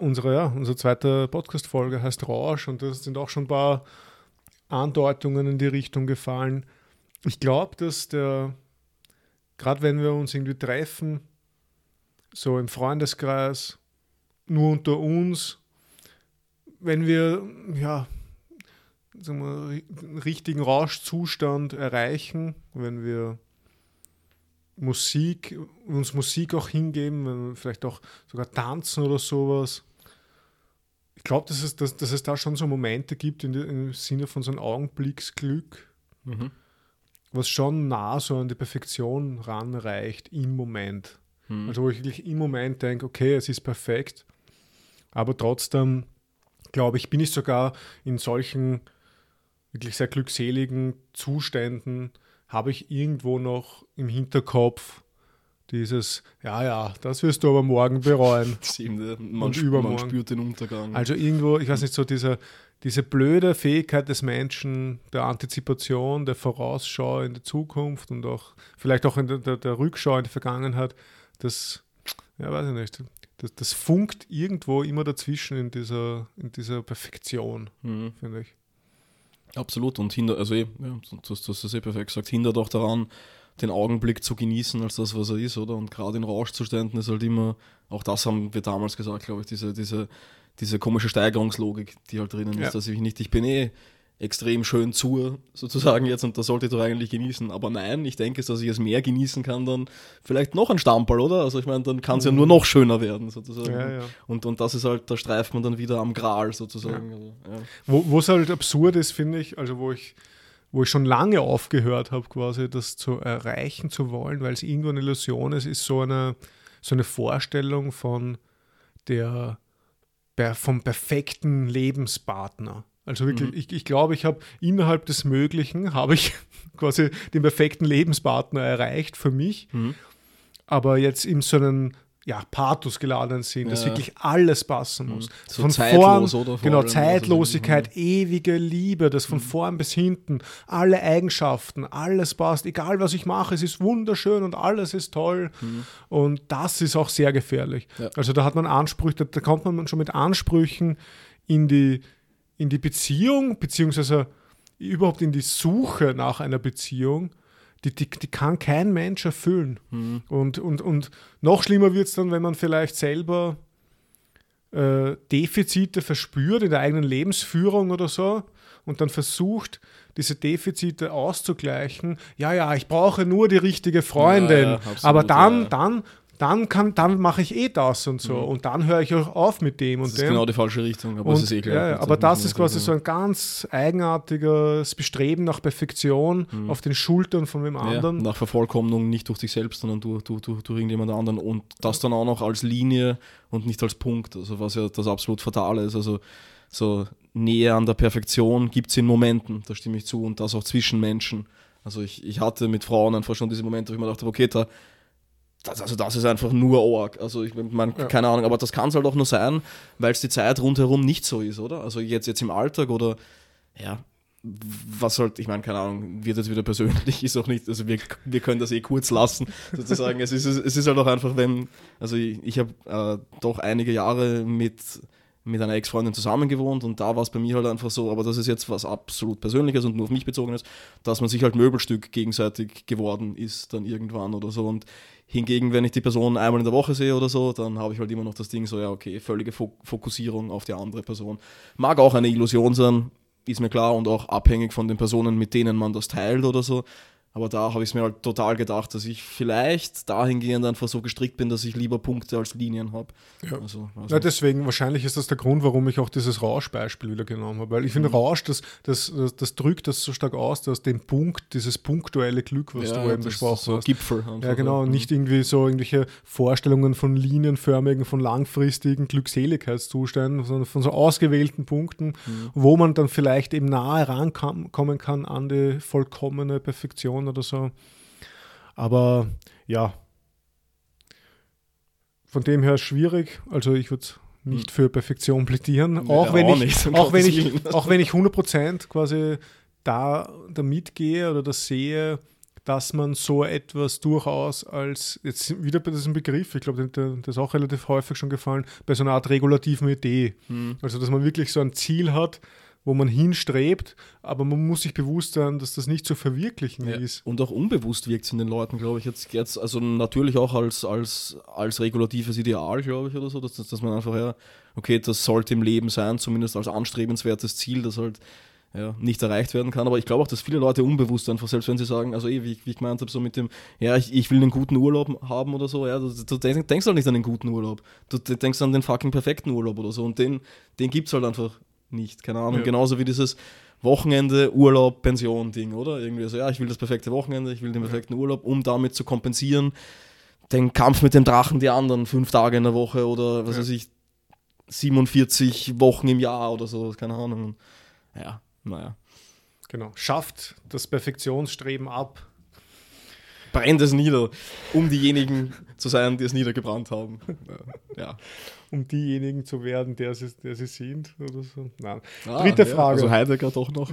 unsere, ja, unsere zweite Podcast-Folge heißt Rausch und das sind auch schon ein paar Andeutungen in die Richtung gefallen. Ich glaube, dass der, gerade wenn wir uns irgendwie treffen, so im Freundeskreis, nur unter uns, wenn wir ja, sagen wir, richtigen Rauschzustand erreichen, wenn wir Musik, uns Musik auch hingeben, wenn wir vielleicht auch sogar tanzen oder sowas. Ich glaube, dass es, dass, dass es da schon so Momente gibt in im Sinne von so einem Augenblicksglück, Mhm. was schon nah so an die Perfektion ranreicht im Moment. Mhm. Also wo ich wirklich im Moment denke, okay, es ist perfekt, aber trotzdem, glaube ich, bin ich sogar in solchen wirklich sehr glückseligen Zuständen, habe ich irgendwo noch im Hinterkopf dieses, ja, ja, das wirst du aber morgen bereuen. Man, Und sp- man übermorgen. spürt den Untergang. Also irgendwo, ich weiß nicht, so diese, diese blöde Fähigkeit des Menschen, der Antizipation, der Vorausschau in die Zukunft und auch vielleicht auch in der, der, der Rückschau in die Vergangenheit, das, ja, weiß ich nicht, das, das funkt irgendwo immer dazwischen in dieser, in dieser Perfektion, Mhm. finde ich. Absolut. Und hindert, also eh, ja, du hast du hast das eh perfekt gesagt, hindert auch daran, den Augenblick zu genießen als das, was er ist, oder? Und gerade in Rauschzuständen ist halt immer, auch das haben wir damals gesagt, glaube ich, diese, diese, diese komische Steigerungslogik, die halt drinnen Ja. ist, dass ich nicht, ich bin eh extrem schön zu, sozusagen jetzt, und das sollte ich doch eigentlich genießen. Aber nein, ich denke, dass ich es mehr genießen kann, dann vielleicht noch ein Stamperl, oder? Also ich meine, dann kann es ja nur noch schöner werden, sozusagen. Mhm. Ja, ja. Und, und das ist halt, da streift man dann wieder am Gral, sozusagen. Also, ja. Wo wo es halt absurd ist, finde ich, also wo ich, wo ich schon lange aufgehört habe, quasi das zu erreichen zu wollen, weil es irgendwo eine Illusion ist, ist so eine, so eine Vorstellung von der, vom perfekten Lebenspartner. Also wirklich, ich, ich glaube, ich habe innerhalb des Möglichen, habe ich quasi den perfekten Lebenspartner erreicht für mich. Mhm. Aber jetzt in so einem ja, Pathos geladenen Sinn, dass Ja. wirklich alles passen muss. So von zeitlos, vorn, oder? Vor Genau, also, Zeitlosigkeit, ewige Liebe, das von vorn bis hinten, alle Eigenschaften, alles passt, egal was ich mache, es ist wunderschön und alles ist toll. Und das ist auch sehr gefährlich. Ja. Also da hat man Ansprüche, da, da kommt man schon mit Ansprüchen in die, in die Beziehung, beziehungsweise überhaupt in die Suche nach einer Beziehung, die, die, die kann kein Mensch erfüllen. Und, und, und noch schlimmer wird es dann, wenn man vielleicht selber äh, Defizite verspürt in der eigenen Lebensführung oder so und dann versucht, diese Defizite auszugleichen. Ja, ja, ich brauche nur die richtige Freundin. Ja, ja, absolut, aber dann, ja. dann, dann kann, dann mache ich eh das und so. Und dann höre ich auch auf mit dem und Das ist dem. genau die falsche Richtung, aber Und, es ist eh klar. ja, ja, aber das ist quasi so ein ganz eigenartiges Bestreben nach Perfektion auf den Schultern von ja, anderen. nach Vervollkommnung nicht durch dich selbst, sondern durch, durch, durch, durch irgendjemand anderen und das dann auch noch als Linie und nicht als Punkt, also was ja das absolut Fatale ist. Also so Nähe an der Perfektion gibt es in Momenten, da stimme ich zu, und das auch zwischen Menschen. Also ich, ich hatte mit Frauen einfach schon diese Momente, wo ich mir dachte, okay, da, das, also das ist einfach nur Org. Also ich meine, Ja. keine Ahnung, aber das kann es halt auch nur sein, weil es die Zeit rundherum nicht so ist, oder? Also jetzt, jetzt im Alltag oder ja, was halt, ich meine, keine Ahnung, wird jetzt wieder persönlich, ist auch nicht, also wir, wir können das eh kurz lassen, sozusagen. es, ist, es ist halt auch einfach, wenn, also ich, ich habe äh, doch einige Jahre mit, mit einer Ex-Freundin zusammen gewohnt und da war es bei mir halt einfach so, aber das ist jetzt was absolut Persönliches und nur auf mich bezogen ist, dass man sich halt Möbelstück gegenseitig geworden ist dann irgendwann oder so und hingegen, wenn ich die Person einmal in der Woche sehe oder so, dann habe ich halt immer noch das Ding so, ja okay, völlige Fok Fokussierung auf die andere Person. Mag auch eine Illusion sein, ist mir klar und auch abhängig von den Personen, mit denen man das teilt oder so. Aber da habe ich es mir halt total gedacht, dass ich vielleicht dahingehend einfach so gestrickt bin, dass ich lieber Punkte als Linien habe. Ja. Also, also Ja, deswegen, wahrscheinlich ist das der Grund, warum ich auch dieses Rausch-Beispiel wieder genommen habe. Weil ich finde, Rausch, das, das, das, das drückt das so stark aus, dass den Punkt, dieses punktuelle Glück, was du eben besprochen so hast. Gipfel. einfach, Ja, genau, ja. nicht irgendwie so irgendwelche Vorstellungen von linienförmigen, von langfristigen Glückseligkeitszuständen, sondern von so ausgewählten Punkten, Mhm. wo man dann vielleicht eben nahe rankommen kann an die vollkommene Perfektion oder so. Aber ja, von dem her schwierig. Also ich würde nicht für Perfektion plädieren, Hm. Ja, auch wenn auch ich, um auch wenn ich, auch wenn ich 100% quasi da, da mitgehe oder das sehe, dass man so etwas durchaus als, jetzt wieder bei diesem Begriff, ich glaube, der ist auch relativ häufig schon gefallen, bei so einer Art regulativen Idee. Hm. Also, dass man wirklich so ein Ziel hat, wo man hinstrebt, aber man muss sich bewusst sein, dass das nicht zu verwirklichen Ja. ist. Und auch unbewusst wirkt es in den Leuten, glaube ich, jetzt, jetzt also natürlich auch als, als, als regulatives Ideal, glaube ich, oder so, dass, dass man einfach, ja, okay, das sollte im Leben sein, zumindest als anstrebenswertes Ziel, das halt ja, nicht erreicht werden kann. Aber ich glaube auch, dass viele Leute unbewusst einfach, selbst wenn sie sagen, also eh, wie, wie ich gemeint habe, so mit dem, ja, ich, ich will einen guten Urlaub haben oder so, ja, du, du denkst, denkst halt nicht an den guten Urlaub. Du denkst an den fucking perfekten Urlaub oder so. Und den, den gibt es halt einfach nicht. Keine Ahnung. Ja. Genauso wie dieses Wochenende, Urlaub, Pension-Ding, oder? Irgendwie so, ja, ich will das perfekte Wochenende, ich will den perfekten Urlaub, um damit zu kompensieren, den Kampf mit dem Drachen die anderen fünf Tage in der Woche oder was Ja. weiß ich, 47 Wochen im Jahr oder so, keine Ahnung. Ja, naja. Genau. Schafft das Perfektionsstreben ab. Brennt es nieder, um diejenigen zu sein, die es niedergebrannt haben. Ja. Um diejenigen zu werden, der sie, der sie sind oder so. Nein, Ah, Dritte ja, Frage. Also Heidegger doch noch.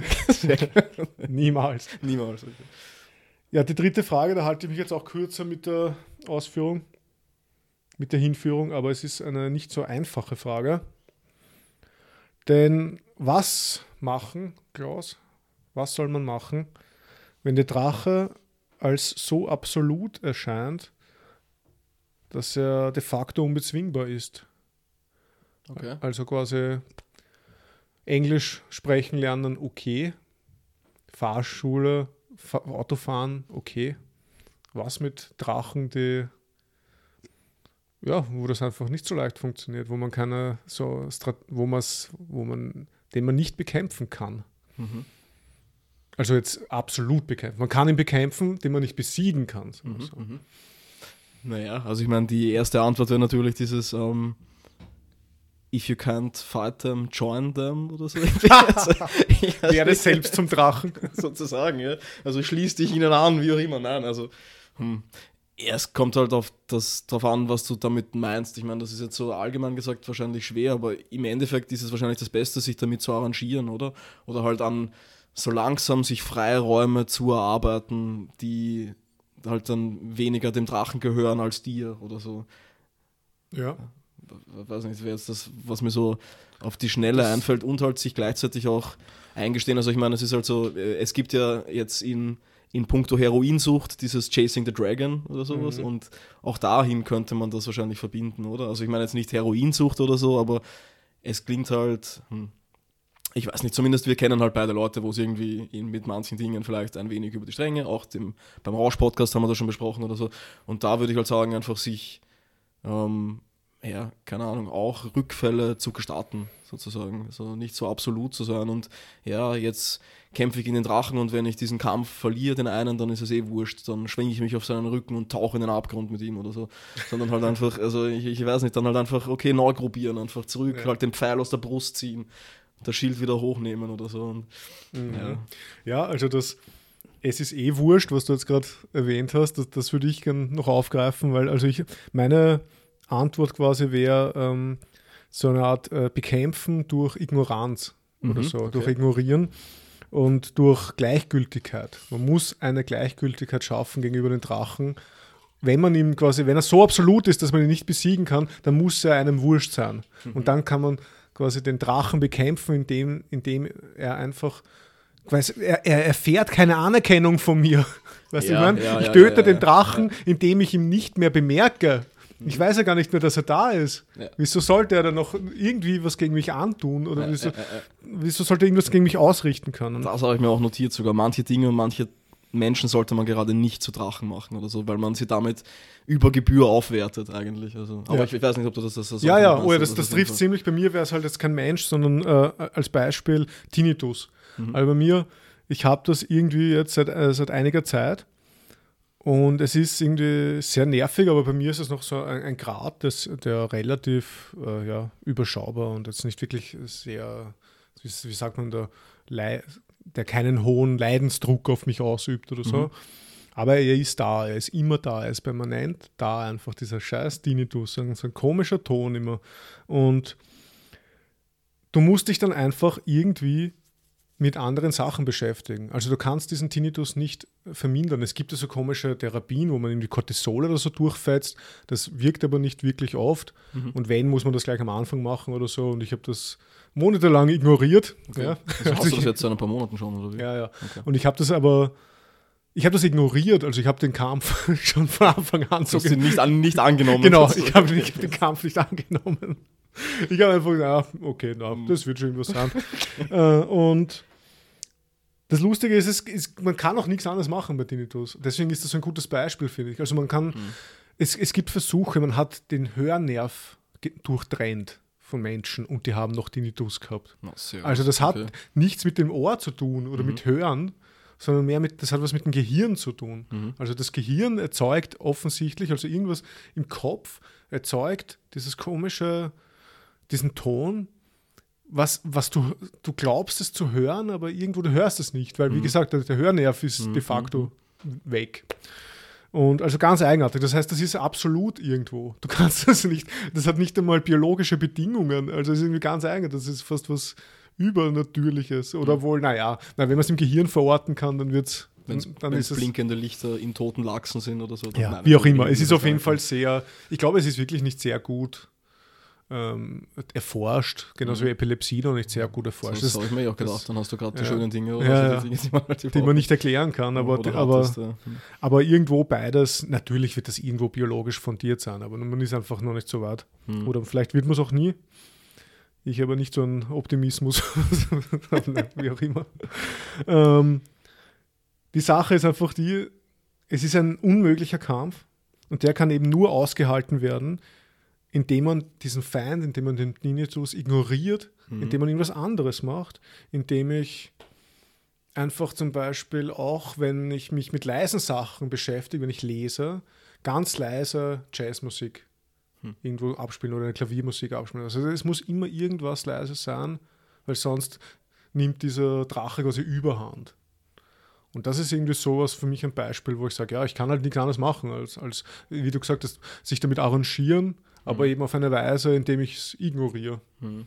niemals. Niemals. Okay. Ja, die dritte Frage, da halte ich mich jetzt auch kürzer mit der Ausführung, mit der Hinführung, aber es ist eine nicht so einfache Frage. Denn was machen, Klaus, was soll man machen, wenn der Drache als so absolut erscheint, dass er de facto unbezwingbar ist? Okay. Also quasi Englisch sprechen lernen, okay. Fahrschule, Fa Autofahren, okay. Was mit Drachen, die ja, wo das einfach nicht so leicht funktioniert, wo man keine so Strat wo man's, wo man, den man nicht bekämpfen kann. Mhm. Also jetzt absolut bekämpfen. Man kann ihn bekämpfen, den man nicht besiegen kann. Mhm. so. Mhm. Naja, also ich meine, die erste Antwort wäre natürlich dieses ähm, If you can't fight them, join them oder so. also, Werde selbst zum Drachen. sozusagen, ja. Also schließ dich ihnen an, wie auch immer. Nein, also hm. Es kommt halt auf das drauf an, was du damit meinst. Ich meine, das ist jetzt so allgemein gesagt wahrscheinlich schwer, aber im Endeffekt ist es wahrscheinlich das Beste, sich damit zu arrangieren, oder? Oder halt an so langsam sich Freiräume zu erarbeiten, die halt dann weniger dem Drachen gehören als dir oder so. Ja. Ich weiß nicht, wäre jetzt das, was mir so auf die Schnelle einfällt und halt sich gleichzeitig auch eingestehen. Also ich meine, es ist halt so, äh, es gibt ja jetzt in, in puncto Heroinsucht dieses Chasing the Dragon oder sowas Mhm. und auch dahin könnte man das wahrscheinlich verbinden, oder? Also ich meine jetzt nicht Heroinsucht oder so, aber es klingt halt, hm, ich weiß nicht, zumindest wir kennen halt beide Leute, wo es irgendwie in, mit manchen Dingen vielleicht ein wenig über die Stränge, auch dem, beim Rausch-Podcast haben wir das schon besprochen oder so. Und da würde ich halt sagen, einfach sich, ähm, ja, keine Ahnung, auch Rückfälle zu gestatten, sozusagen. Also nicht so absolut zu sein und ja, jetzt kämpfe ich in den Drachen und wenn ich diesen Kampf verliere, den einen, dann ist es eh wurscht, dann schwinge ich mich auf seinen Rücken und tauche in den Abgrund mit ihm oder so. Sondern halt einfach, also ich, ich weiß nicht, dann halt einfach, okay, neu gruppieren, einfach zurück, Ja. halt den Pfeil aus der Brust ziehen, das Schild wieder hochnehmen oder so. Und, Mhm. ja. Ja, also das, es ist eh wurscht, was du jetzt gerade erwähnt hast, das, das würde ich gerne noch aufgreifen, weil also ich, meine Antwort quasi wäre ähm, so eine Art äh, Bekämpfen durch Ignoranz oder Mhm, so, okay. durch Ignorieren und durch Gleichgültigkeit. Man muss eine Gleichgültigkeit schaffen gegenüber den Drachen. Wenn man ihm quasi, wenn er so absolut ist, dass man ihn nicht besiegen kann, dann muss er einem wurscht sein. Mhm. Und dann kann man quasi den Drachen bekämpfen, indem, indem er einfach er, er erfährt keine Anerkennung von mir. Weißt du, Ja, ich ja, ich töte ja, den. Drachen, indem ich ihn nicht mehr bemerke. Ich weiß ja gar nicht mehr, dass er da ist. Ja. Wieso sollte er dann noch irgendwie was gegen mich antun? Oder wieso, wieso sollte er irgendwas gegen mich ausrichten können? Das habe ich mir auch notiert sogar. Manche Dinge und manche Menschen sollte man gerade nicht zu Drachen machen oder so, weil man sie damit über Gebühr aufwertet eigentlich. Also, aber Ja. ich, ich weiß nicht, ob du das, das, das Ja, ja, meinst, oh ja das, das jeden trifft ziemlich. Bei mir wäre es halt jetzt kein Mensch, sondern äh, als Beispiel Tinnitus. Mhm. Also bei mir, ich habe das irgendwie jetzt seit, äh, seit einiger Zeit und es ist irgendwie sehr nervig, aber bei mir ist es noch so ein, ein Grad, das, der relativ äh, ja, überschaubar und jetzt nicht wirklich sehr, wie, wie sagt man da, der keinen hohen Leidensdruck auf mich ausübt oder so. Mhm. Aber er ist da, er ist immer da, er ist permanent da, einfach dieser scheiß Tinnitus, so ein, so ein komischer Ton immer. Und du musst dich dann einfach irgendwie mit anderen Sachen beschäftigen. Also du kannst diesen Tinnitus nicht vermindern. Es gibt ja so komische Therapien, wo man irgendwie Cortisol oder so durchfetzt. Das wirkt aber nicht wirklich oft. Mhm. Und wenn, muss man das gleich am Anfang machen oder so. Und ich habe das monatelang ignoriert. Okay. Ja. Also hast Also du ich- das jetzt seit ein paar Monaten schon, oder wie? ja, ja. Okay. Und ich habe das aber, ich habe das ignoriert. Also ich habe den Kampf schon von Anfang an Du so hast ihn nicht, an, nicht angenommen. Genau, ich habe hab den Kampf nicht angenommen. Ich habe einfach gesagt, ah, okay, na, das wird schon irgendwas sein. äh, und das Lustige ist, es ist, man kann auch nichts anderes machen bei Tinnitus. Deswegen ist das so ein gutes Beispiel, finde ich. Also man kann, es, es gibt Versuche, man hat den Hörnerv durchtrennt von Menschen und die haben noch Tinnitus gehabt. Sehr Also das hat okay. nichts mit dem Ohr zu tun oder mit Hören, sondern mehr mit, das hat was mit dem Gehirn zu tun. Mhm. Also das Gehirn erzeugt offensichtlich, also irgendwas im Kopf erzeugt dieses komische, diesen Ton, was, was du, du glaubst es zu hören, aber irgendwo du hörst es nicht, weil wie Mhm. gesagt, der, Hörnerv ist de facto weg. Und also ganz eigenartig. Das heißt, das ist absolut irgendwo. Du kannst das nicht, das hat nicht einmal biologische Bedingungen. Also es ist irgendwie ganz eigenartig. Das ist fast was Übernatürliches. Oder wohl, naja, na, wenn man es im Gehirn verorten kann, dann wird es. Ist es. blinkende Lichter in toten Lachsen sind oder so. Ja, nein, wie auch immer. Es ist auf jeden Fall sehr, ich glaube, es ist wirklich nicht sehr gut ähm, erforscht, genauso wie Epilepsie noch nicht sehr gut erforscht. Mhm. Das habe ich mir auch gedacht. das- Dann hast du gerade die ja. schönen Dinge oder Ja, ja. die Dinge, die man halt die man nicht erklären kann, aber, aber, hattest, ja. Hm. aber irgendwo beides, natürlich wird das irgendwo biologisch fundiert sein, aber man ist einfach noch nicht so weit. Hm. Oder vielleicht wird man es auch nie. Ich aber nicht so einen Optimismus, wie auch immer. Ähm, die Sache ist einfach die, es ist ein unmöglicher Kampf und der kann eben nur ausgehalten werden, indem man diesen Feind, indem man den Tinnitus ignoriert, mhm. indem man irgendwas anderes macht, indem ich einfach zum Beispiel auch, wenn ich mich mit leisen Sachen beschäftige, wenn ich lese, ganz leise Jazzmusik hm. irgendwo abspielen oder eine Klaviermusik abspielen. Also es muss immer irgendwas leise sein, weil sonst nimmt dieser Drache quasi Überhand. Und das ist irgendwie sowas für mich ein Beispiel, wo ich sage, ja, ich kann halt nichts anderes machen, als, als wie du gesagt hast, sich damit arrangieren, aber mhm. eben auf eine Weise, indem ich es ignoriere. Mhm.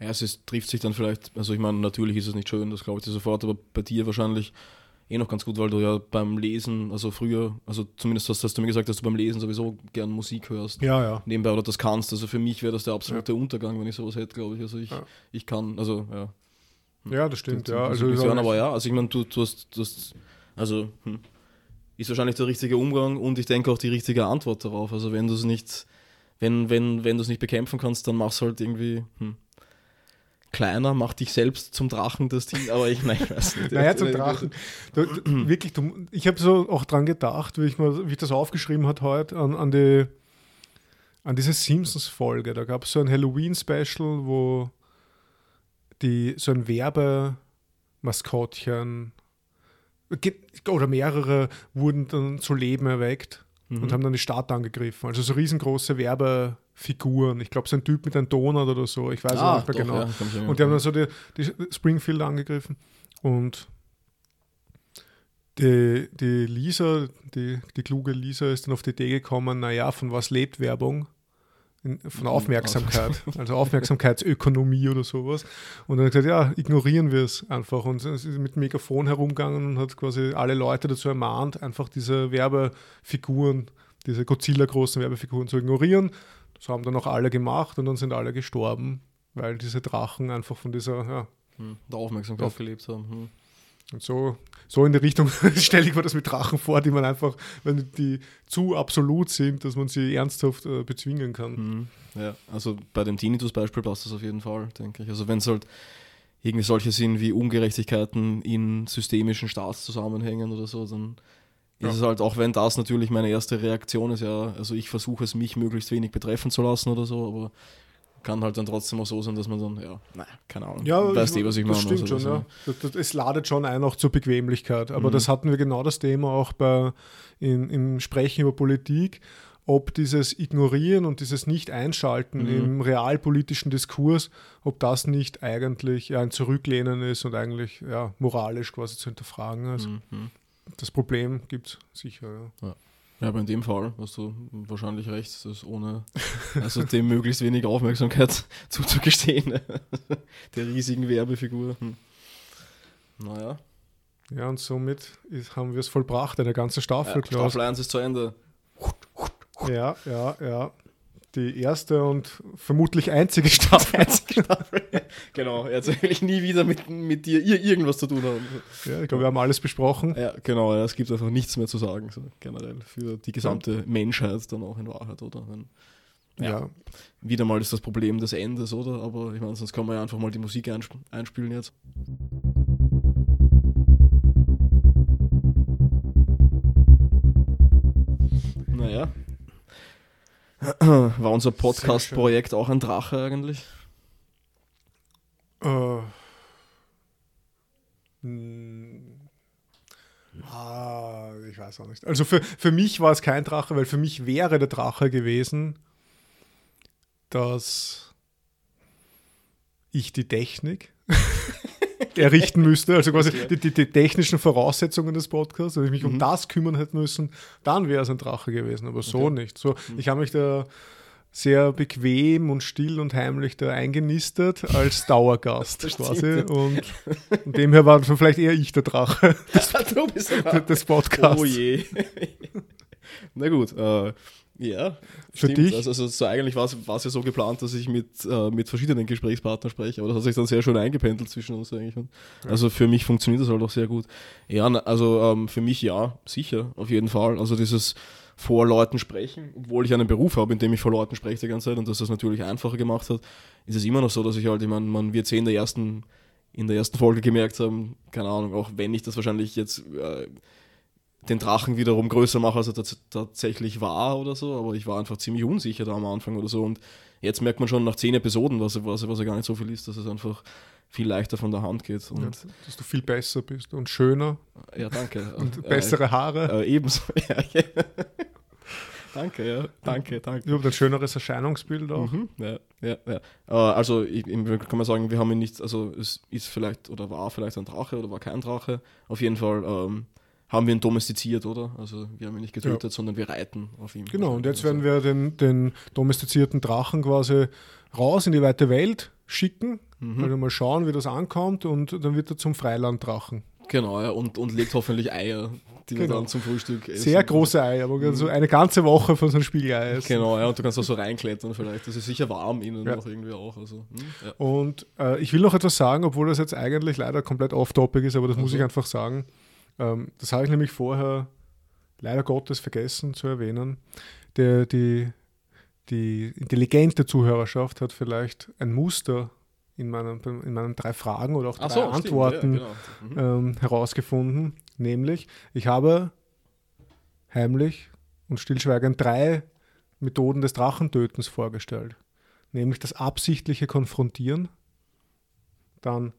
Ja, es ist, trifft sich dann vielleicht, also ich meine, natürlich ist es nicht schön, das glaube ich dir sofort, aber bei dir wahrscheinlich eh noch ganz gut, weil du ja beim Lesen, also früher, also zumindest hast, hast du mir gesagt, dass du beim Lesen sowieso gern Musik hörst. Ja, ja. Nebenbei oder das kannst. Also für mich wäre das der absolute ja. Untergang, wenn ich sowas hätte, glaube ich. Also ich, ja. ich kann, also ja. Ja, das stimmt, ja. Also, also hören, aber ja, also ich meine, du, du, hast, du hast, also hm, ist wahrscheinlich der richtige Umgang und ich denke auch die richtige Antwort darauf. Also wenn du es nicht, wenn, wenn, wenn du es nicht bekämpfen kannst, dann machst du halt irgendwie, hm, kleiner, mach dich selbst zum Drachen das Ding, aber ich, nein, ich weiß nicht. naja, zum Drachen. Du, du, wirklich, du, ich habe so auch dran gedacht, wie ich, mal, wie ich das aufgeschrieben habe heute, an, an, die, an diese Simpsons-Folge. Da gab es so ein Halloween-Special, wo die so ein Werbemaskottchen oder mehrere wurden dann zu Leben erweckt mhm. und haben dann die Stadt angegriffen. Also so riesengroße Werbefiguren. Ich glaube, so ein Typ mit einem Donut oder so. Ich weiß ah, nicht mehr doch, genau. Ja, und die haben dann so die, die Springfield angegriffen. Und die, die Lisa, die, die kluge Lisa ist dann auf die Idee gekommen, naja, von was lebt Werbung? Von Aufmerksamkeit, also Aufmerksamkeitsökonomie oder sowas. Und dann hat gesagt, ja, ignorieren wir es einfach. Und ist mit dem Megafon herumgegangen und hat quasi alle Leute dazu ermahnt, einfach diese Werbefiguren, diese Godzilla-großen Werbefiguren zu ignorieren. Das haben dann auch alle gemacht und dann sind alle gestorben, weil diese Drachen einfach von dieser ja, hm, der Aufmerksamkeit gelebt haben. Hm. Und so, so in die Richtung stelle ich mir das mit Drachen vor, die man einfach, wenn die zu absolut sind, dass man sie ernsthaft äh, bezwingen kann. Mhm. Ja, also bei dem Tinnitus-Beispiel passt das auf jeden Fall, denke ich. Also wenn es halt irgendwie solche sind wie Ungerechtigkeiten in systemischen Staatszusammenhängen oder so, dann ist ja. es halt, auch wenn das natürlich meine erste Reaktion ist, ja, also ich versuche es mich möglichst wenig betreffen zu lassen oder so, aber kann halt dann trotzdem auch so sein, dass man dann, ja, nein, keine Ahnung. Ja, weißt du, was ich meine? Das stimmt also, schon, ja. Das, das, es ladet schon ein auch zur Bequemlichkeit. Aber mhm. das hatten wir genau das Thema auch bei, in, im Sprechen über Politik ob dieses Ignorieren und dieses Nicht-Einschalten mhm. im realpolitischen Diskurs, ob das nicht eigentlich ja, ein Zurücklehnen ist und eigentlich ja, moralisch quasi zu hinterfragen ist. Mhm. Das Problem gibt es sicher. Ja. ja. Ja, aber in dem Fall hast du wahrscheinlich recht, das ohne also dem möglichst wenig Aufmerksamkeit zuzugestehen. Der riesigen Werbefigur. Hm. Naja. Ja, und somit ist, haben wir es vollbracht, eine ganze Staffel. Ja, Staffel 1 ist zu Ende. Ja, ja, ja die erste und vermutlich einzige Staffel. einzige Staffel. genau, jetzt will ich nie wieder mit, mit dir irgendwas zu tun haben. Ja, ich glaube, wir haben alles besprochen. Ja, genau, es gibt einfach nichts mehr zu sagen, so generell, für die gesamte. Menschheit dann auch in Wahrheit, oder? Wenn, ja, ja, Wieder mal ist das Problem des Endes, oder? Aber ich meine, sonst kann man ja einfach mal die Musik einsp einspielen jetzt. Naja, war unser Podcast-Projekt auch ein Drache eigentlich? Uh, ah, ich weiß auch nicht. Also für, für mich war es kein Drache, weil für mich wäre der Drache gewesen, dass ich die Technik errichten müsste, also quasi die, die, die, technischen Voraussetzungen des Podcasts, wenn ich mich mhm. um das kümmern hätte müssen, dann wäre es ein Drache gewesen, aber so okay. nicht. So, mhm. Ich habe mich da sehr bequem und still und heimlich da eingenistet als Dauergast quasi. Und, und demher war vielleicht eher ich der Drache des, des Podcasts. Oh je. Na gut, äh, Ja, Für stimmt. dich? Also, also so eigentlich war es ja so geplant, dass ich mit, äh, mit verschiedenen Gesprächspartnern spreche, aber das hat sich dann sehr schön eingependelt zwischen uns eigentlich. Und Also für mich funktioniert das halt auch sehr gut. Ja, also ähm, für mich ja, sicher, auf jeden Fall. Also dieses vor Leuten sprechen, obwohl ich einen Beruf habe, in dem ich vor Leuten spreche die ganze Zeit und das das natürlich einfacher gemacht hat, ist es immer noch so, dass ich halt, ich meine, man wird sehen, in der ersten, in der ersten Folge gemerkt haben, keine Ahnung, auch wenn ich das wahrscheinlich jetzt äh, den Drachen wiederum größer mache, als er tats tatsächlich war oder so, aber ich war einfach ziemlich unsicher da am Anfang oder so und jetzt merkt man schon nach zehn Episoden, was, was, was ja gar nicht so viel ist, dass es einfach viel leichter von der Hand geht und Ja, dass du viel besser bist und schöner ja, danke. und Äh, bessere Haare. Äh, ebenso. Ja, ja. danke, ja. Danke, danke. Überhaupt ein schöneres Erscheinungsbild auch. Mhm, ja, ja, ja. Äh, also ich, kann man sagen, wir haben ihn nicht, also es ist vielleicht oder war vielleicht ein Drache oder war kein Drache. Auf jeden Fall ähm, haben wir ihn domestiziert, oder? Also wir haben ihn nicht getötet, sondern wir reiten auf ihm. Genau, und jetzt Also, werden wir den, den domestizierten Drachen quasi raus in die weite Welt schicken. Mhm. Also mal schauen, wie das ankommt und dann wird er zum Freilanddrachen. Genau, ja, und, und legt hoffentlich Eier, die wir Genau. dann zum Frühstück essen. Sehr große Eier, aber so eine ganze Woche von so einem Spiegelei essen. Genau, ja, und du kannst auch so reinklettern vielleicht. Das ist sicher warm innen Ja. noch irgendwie auch. Also, hm, ja. Und äh, ich will noch etwas sagen, obwohl das jetzt eigentlich leider komplett off-topic ist, aber das muss Also. ich einfach sagen. Ähm, das habe ich nämlich vorher leider Gottes vergessen zu erwähnen. Der, die, die intelligente Zuhörerschaft hat vielleicht ein Muster in meinen, in meinen drei Fragen oder auch drei so, stimmt, Antworten Ja, genau. Mhm. ähm, herausgefunden. Nämlich, ich habe heimlich und stillschweigend drei Methoden des Drachentötens vorgestellt. Nämlich das absichtliche Konfrontieren, dann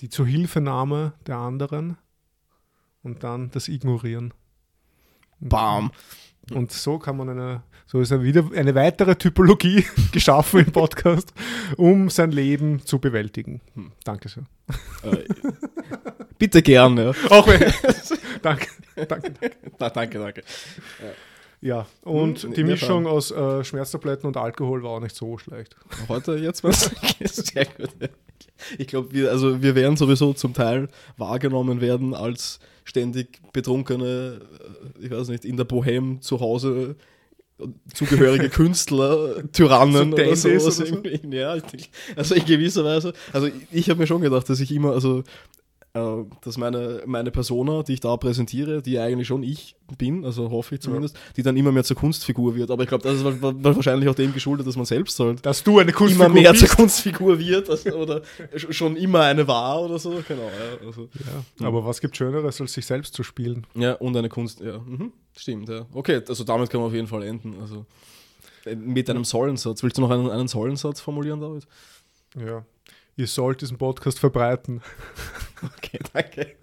die Zuhilfenahme der anderen und dann das Ignorieren. Bam. Und so kann man eine, so ist ja wieder eine weitere Typologie geschaffen im Podcast, um sein Leben zu bewältigen. Hm. Danke sehr. Äh, bitte gern, ja. Auch wenn, danke, danke. Na, danke, danke. Ja, und Hm, die Mischung aus äh, Schmerztabletten und Alkohol war auch nicht so schlecht. Heute jetzt was? Sehr gut. Ich glaube, wir, also wir werden sowieso zum Teil wahrgenommen werden als ständig betrunkene, äh, ich weiß nicht, in der Bohem zu Hause zugehörige Künstler, Tyrannen So oder so. Dandys oder so. Ja, also in gewisser Weise. Also ich habe mir schon gedacht, dass ich immer, also dass meine, meine Persona, die ich da präsentiere, die eigentlich schon ich bin, also hoffe ich zumindest, die dann immer mehr zur Kunstfigur wird. Aber ich glaube, das ist wa- wa- wahrscheinlich auch dem geschuldet, dass man selbst halt Dass du eine Kunstfigur immer mehr zur bist. Kunstfigur wird also, oder sch- schon immer eine war oder so. Genau, ja. Also, Ja, aber was gibt Schöneres, als sich selbst zu spielen? ja, und eine Kunst, ja. Mhm. Stimmt, ja. Okay, also damit kann man auf jeden Fall enden. Also äh, mit einem Sollensatz. Willst du noch einen, einen Sollensatz formulieren, David? Ja. Ihr sollt diesen Podcast verbreiten. Okay, danke.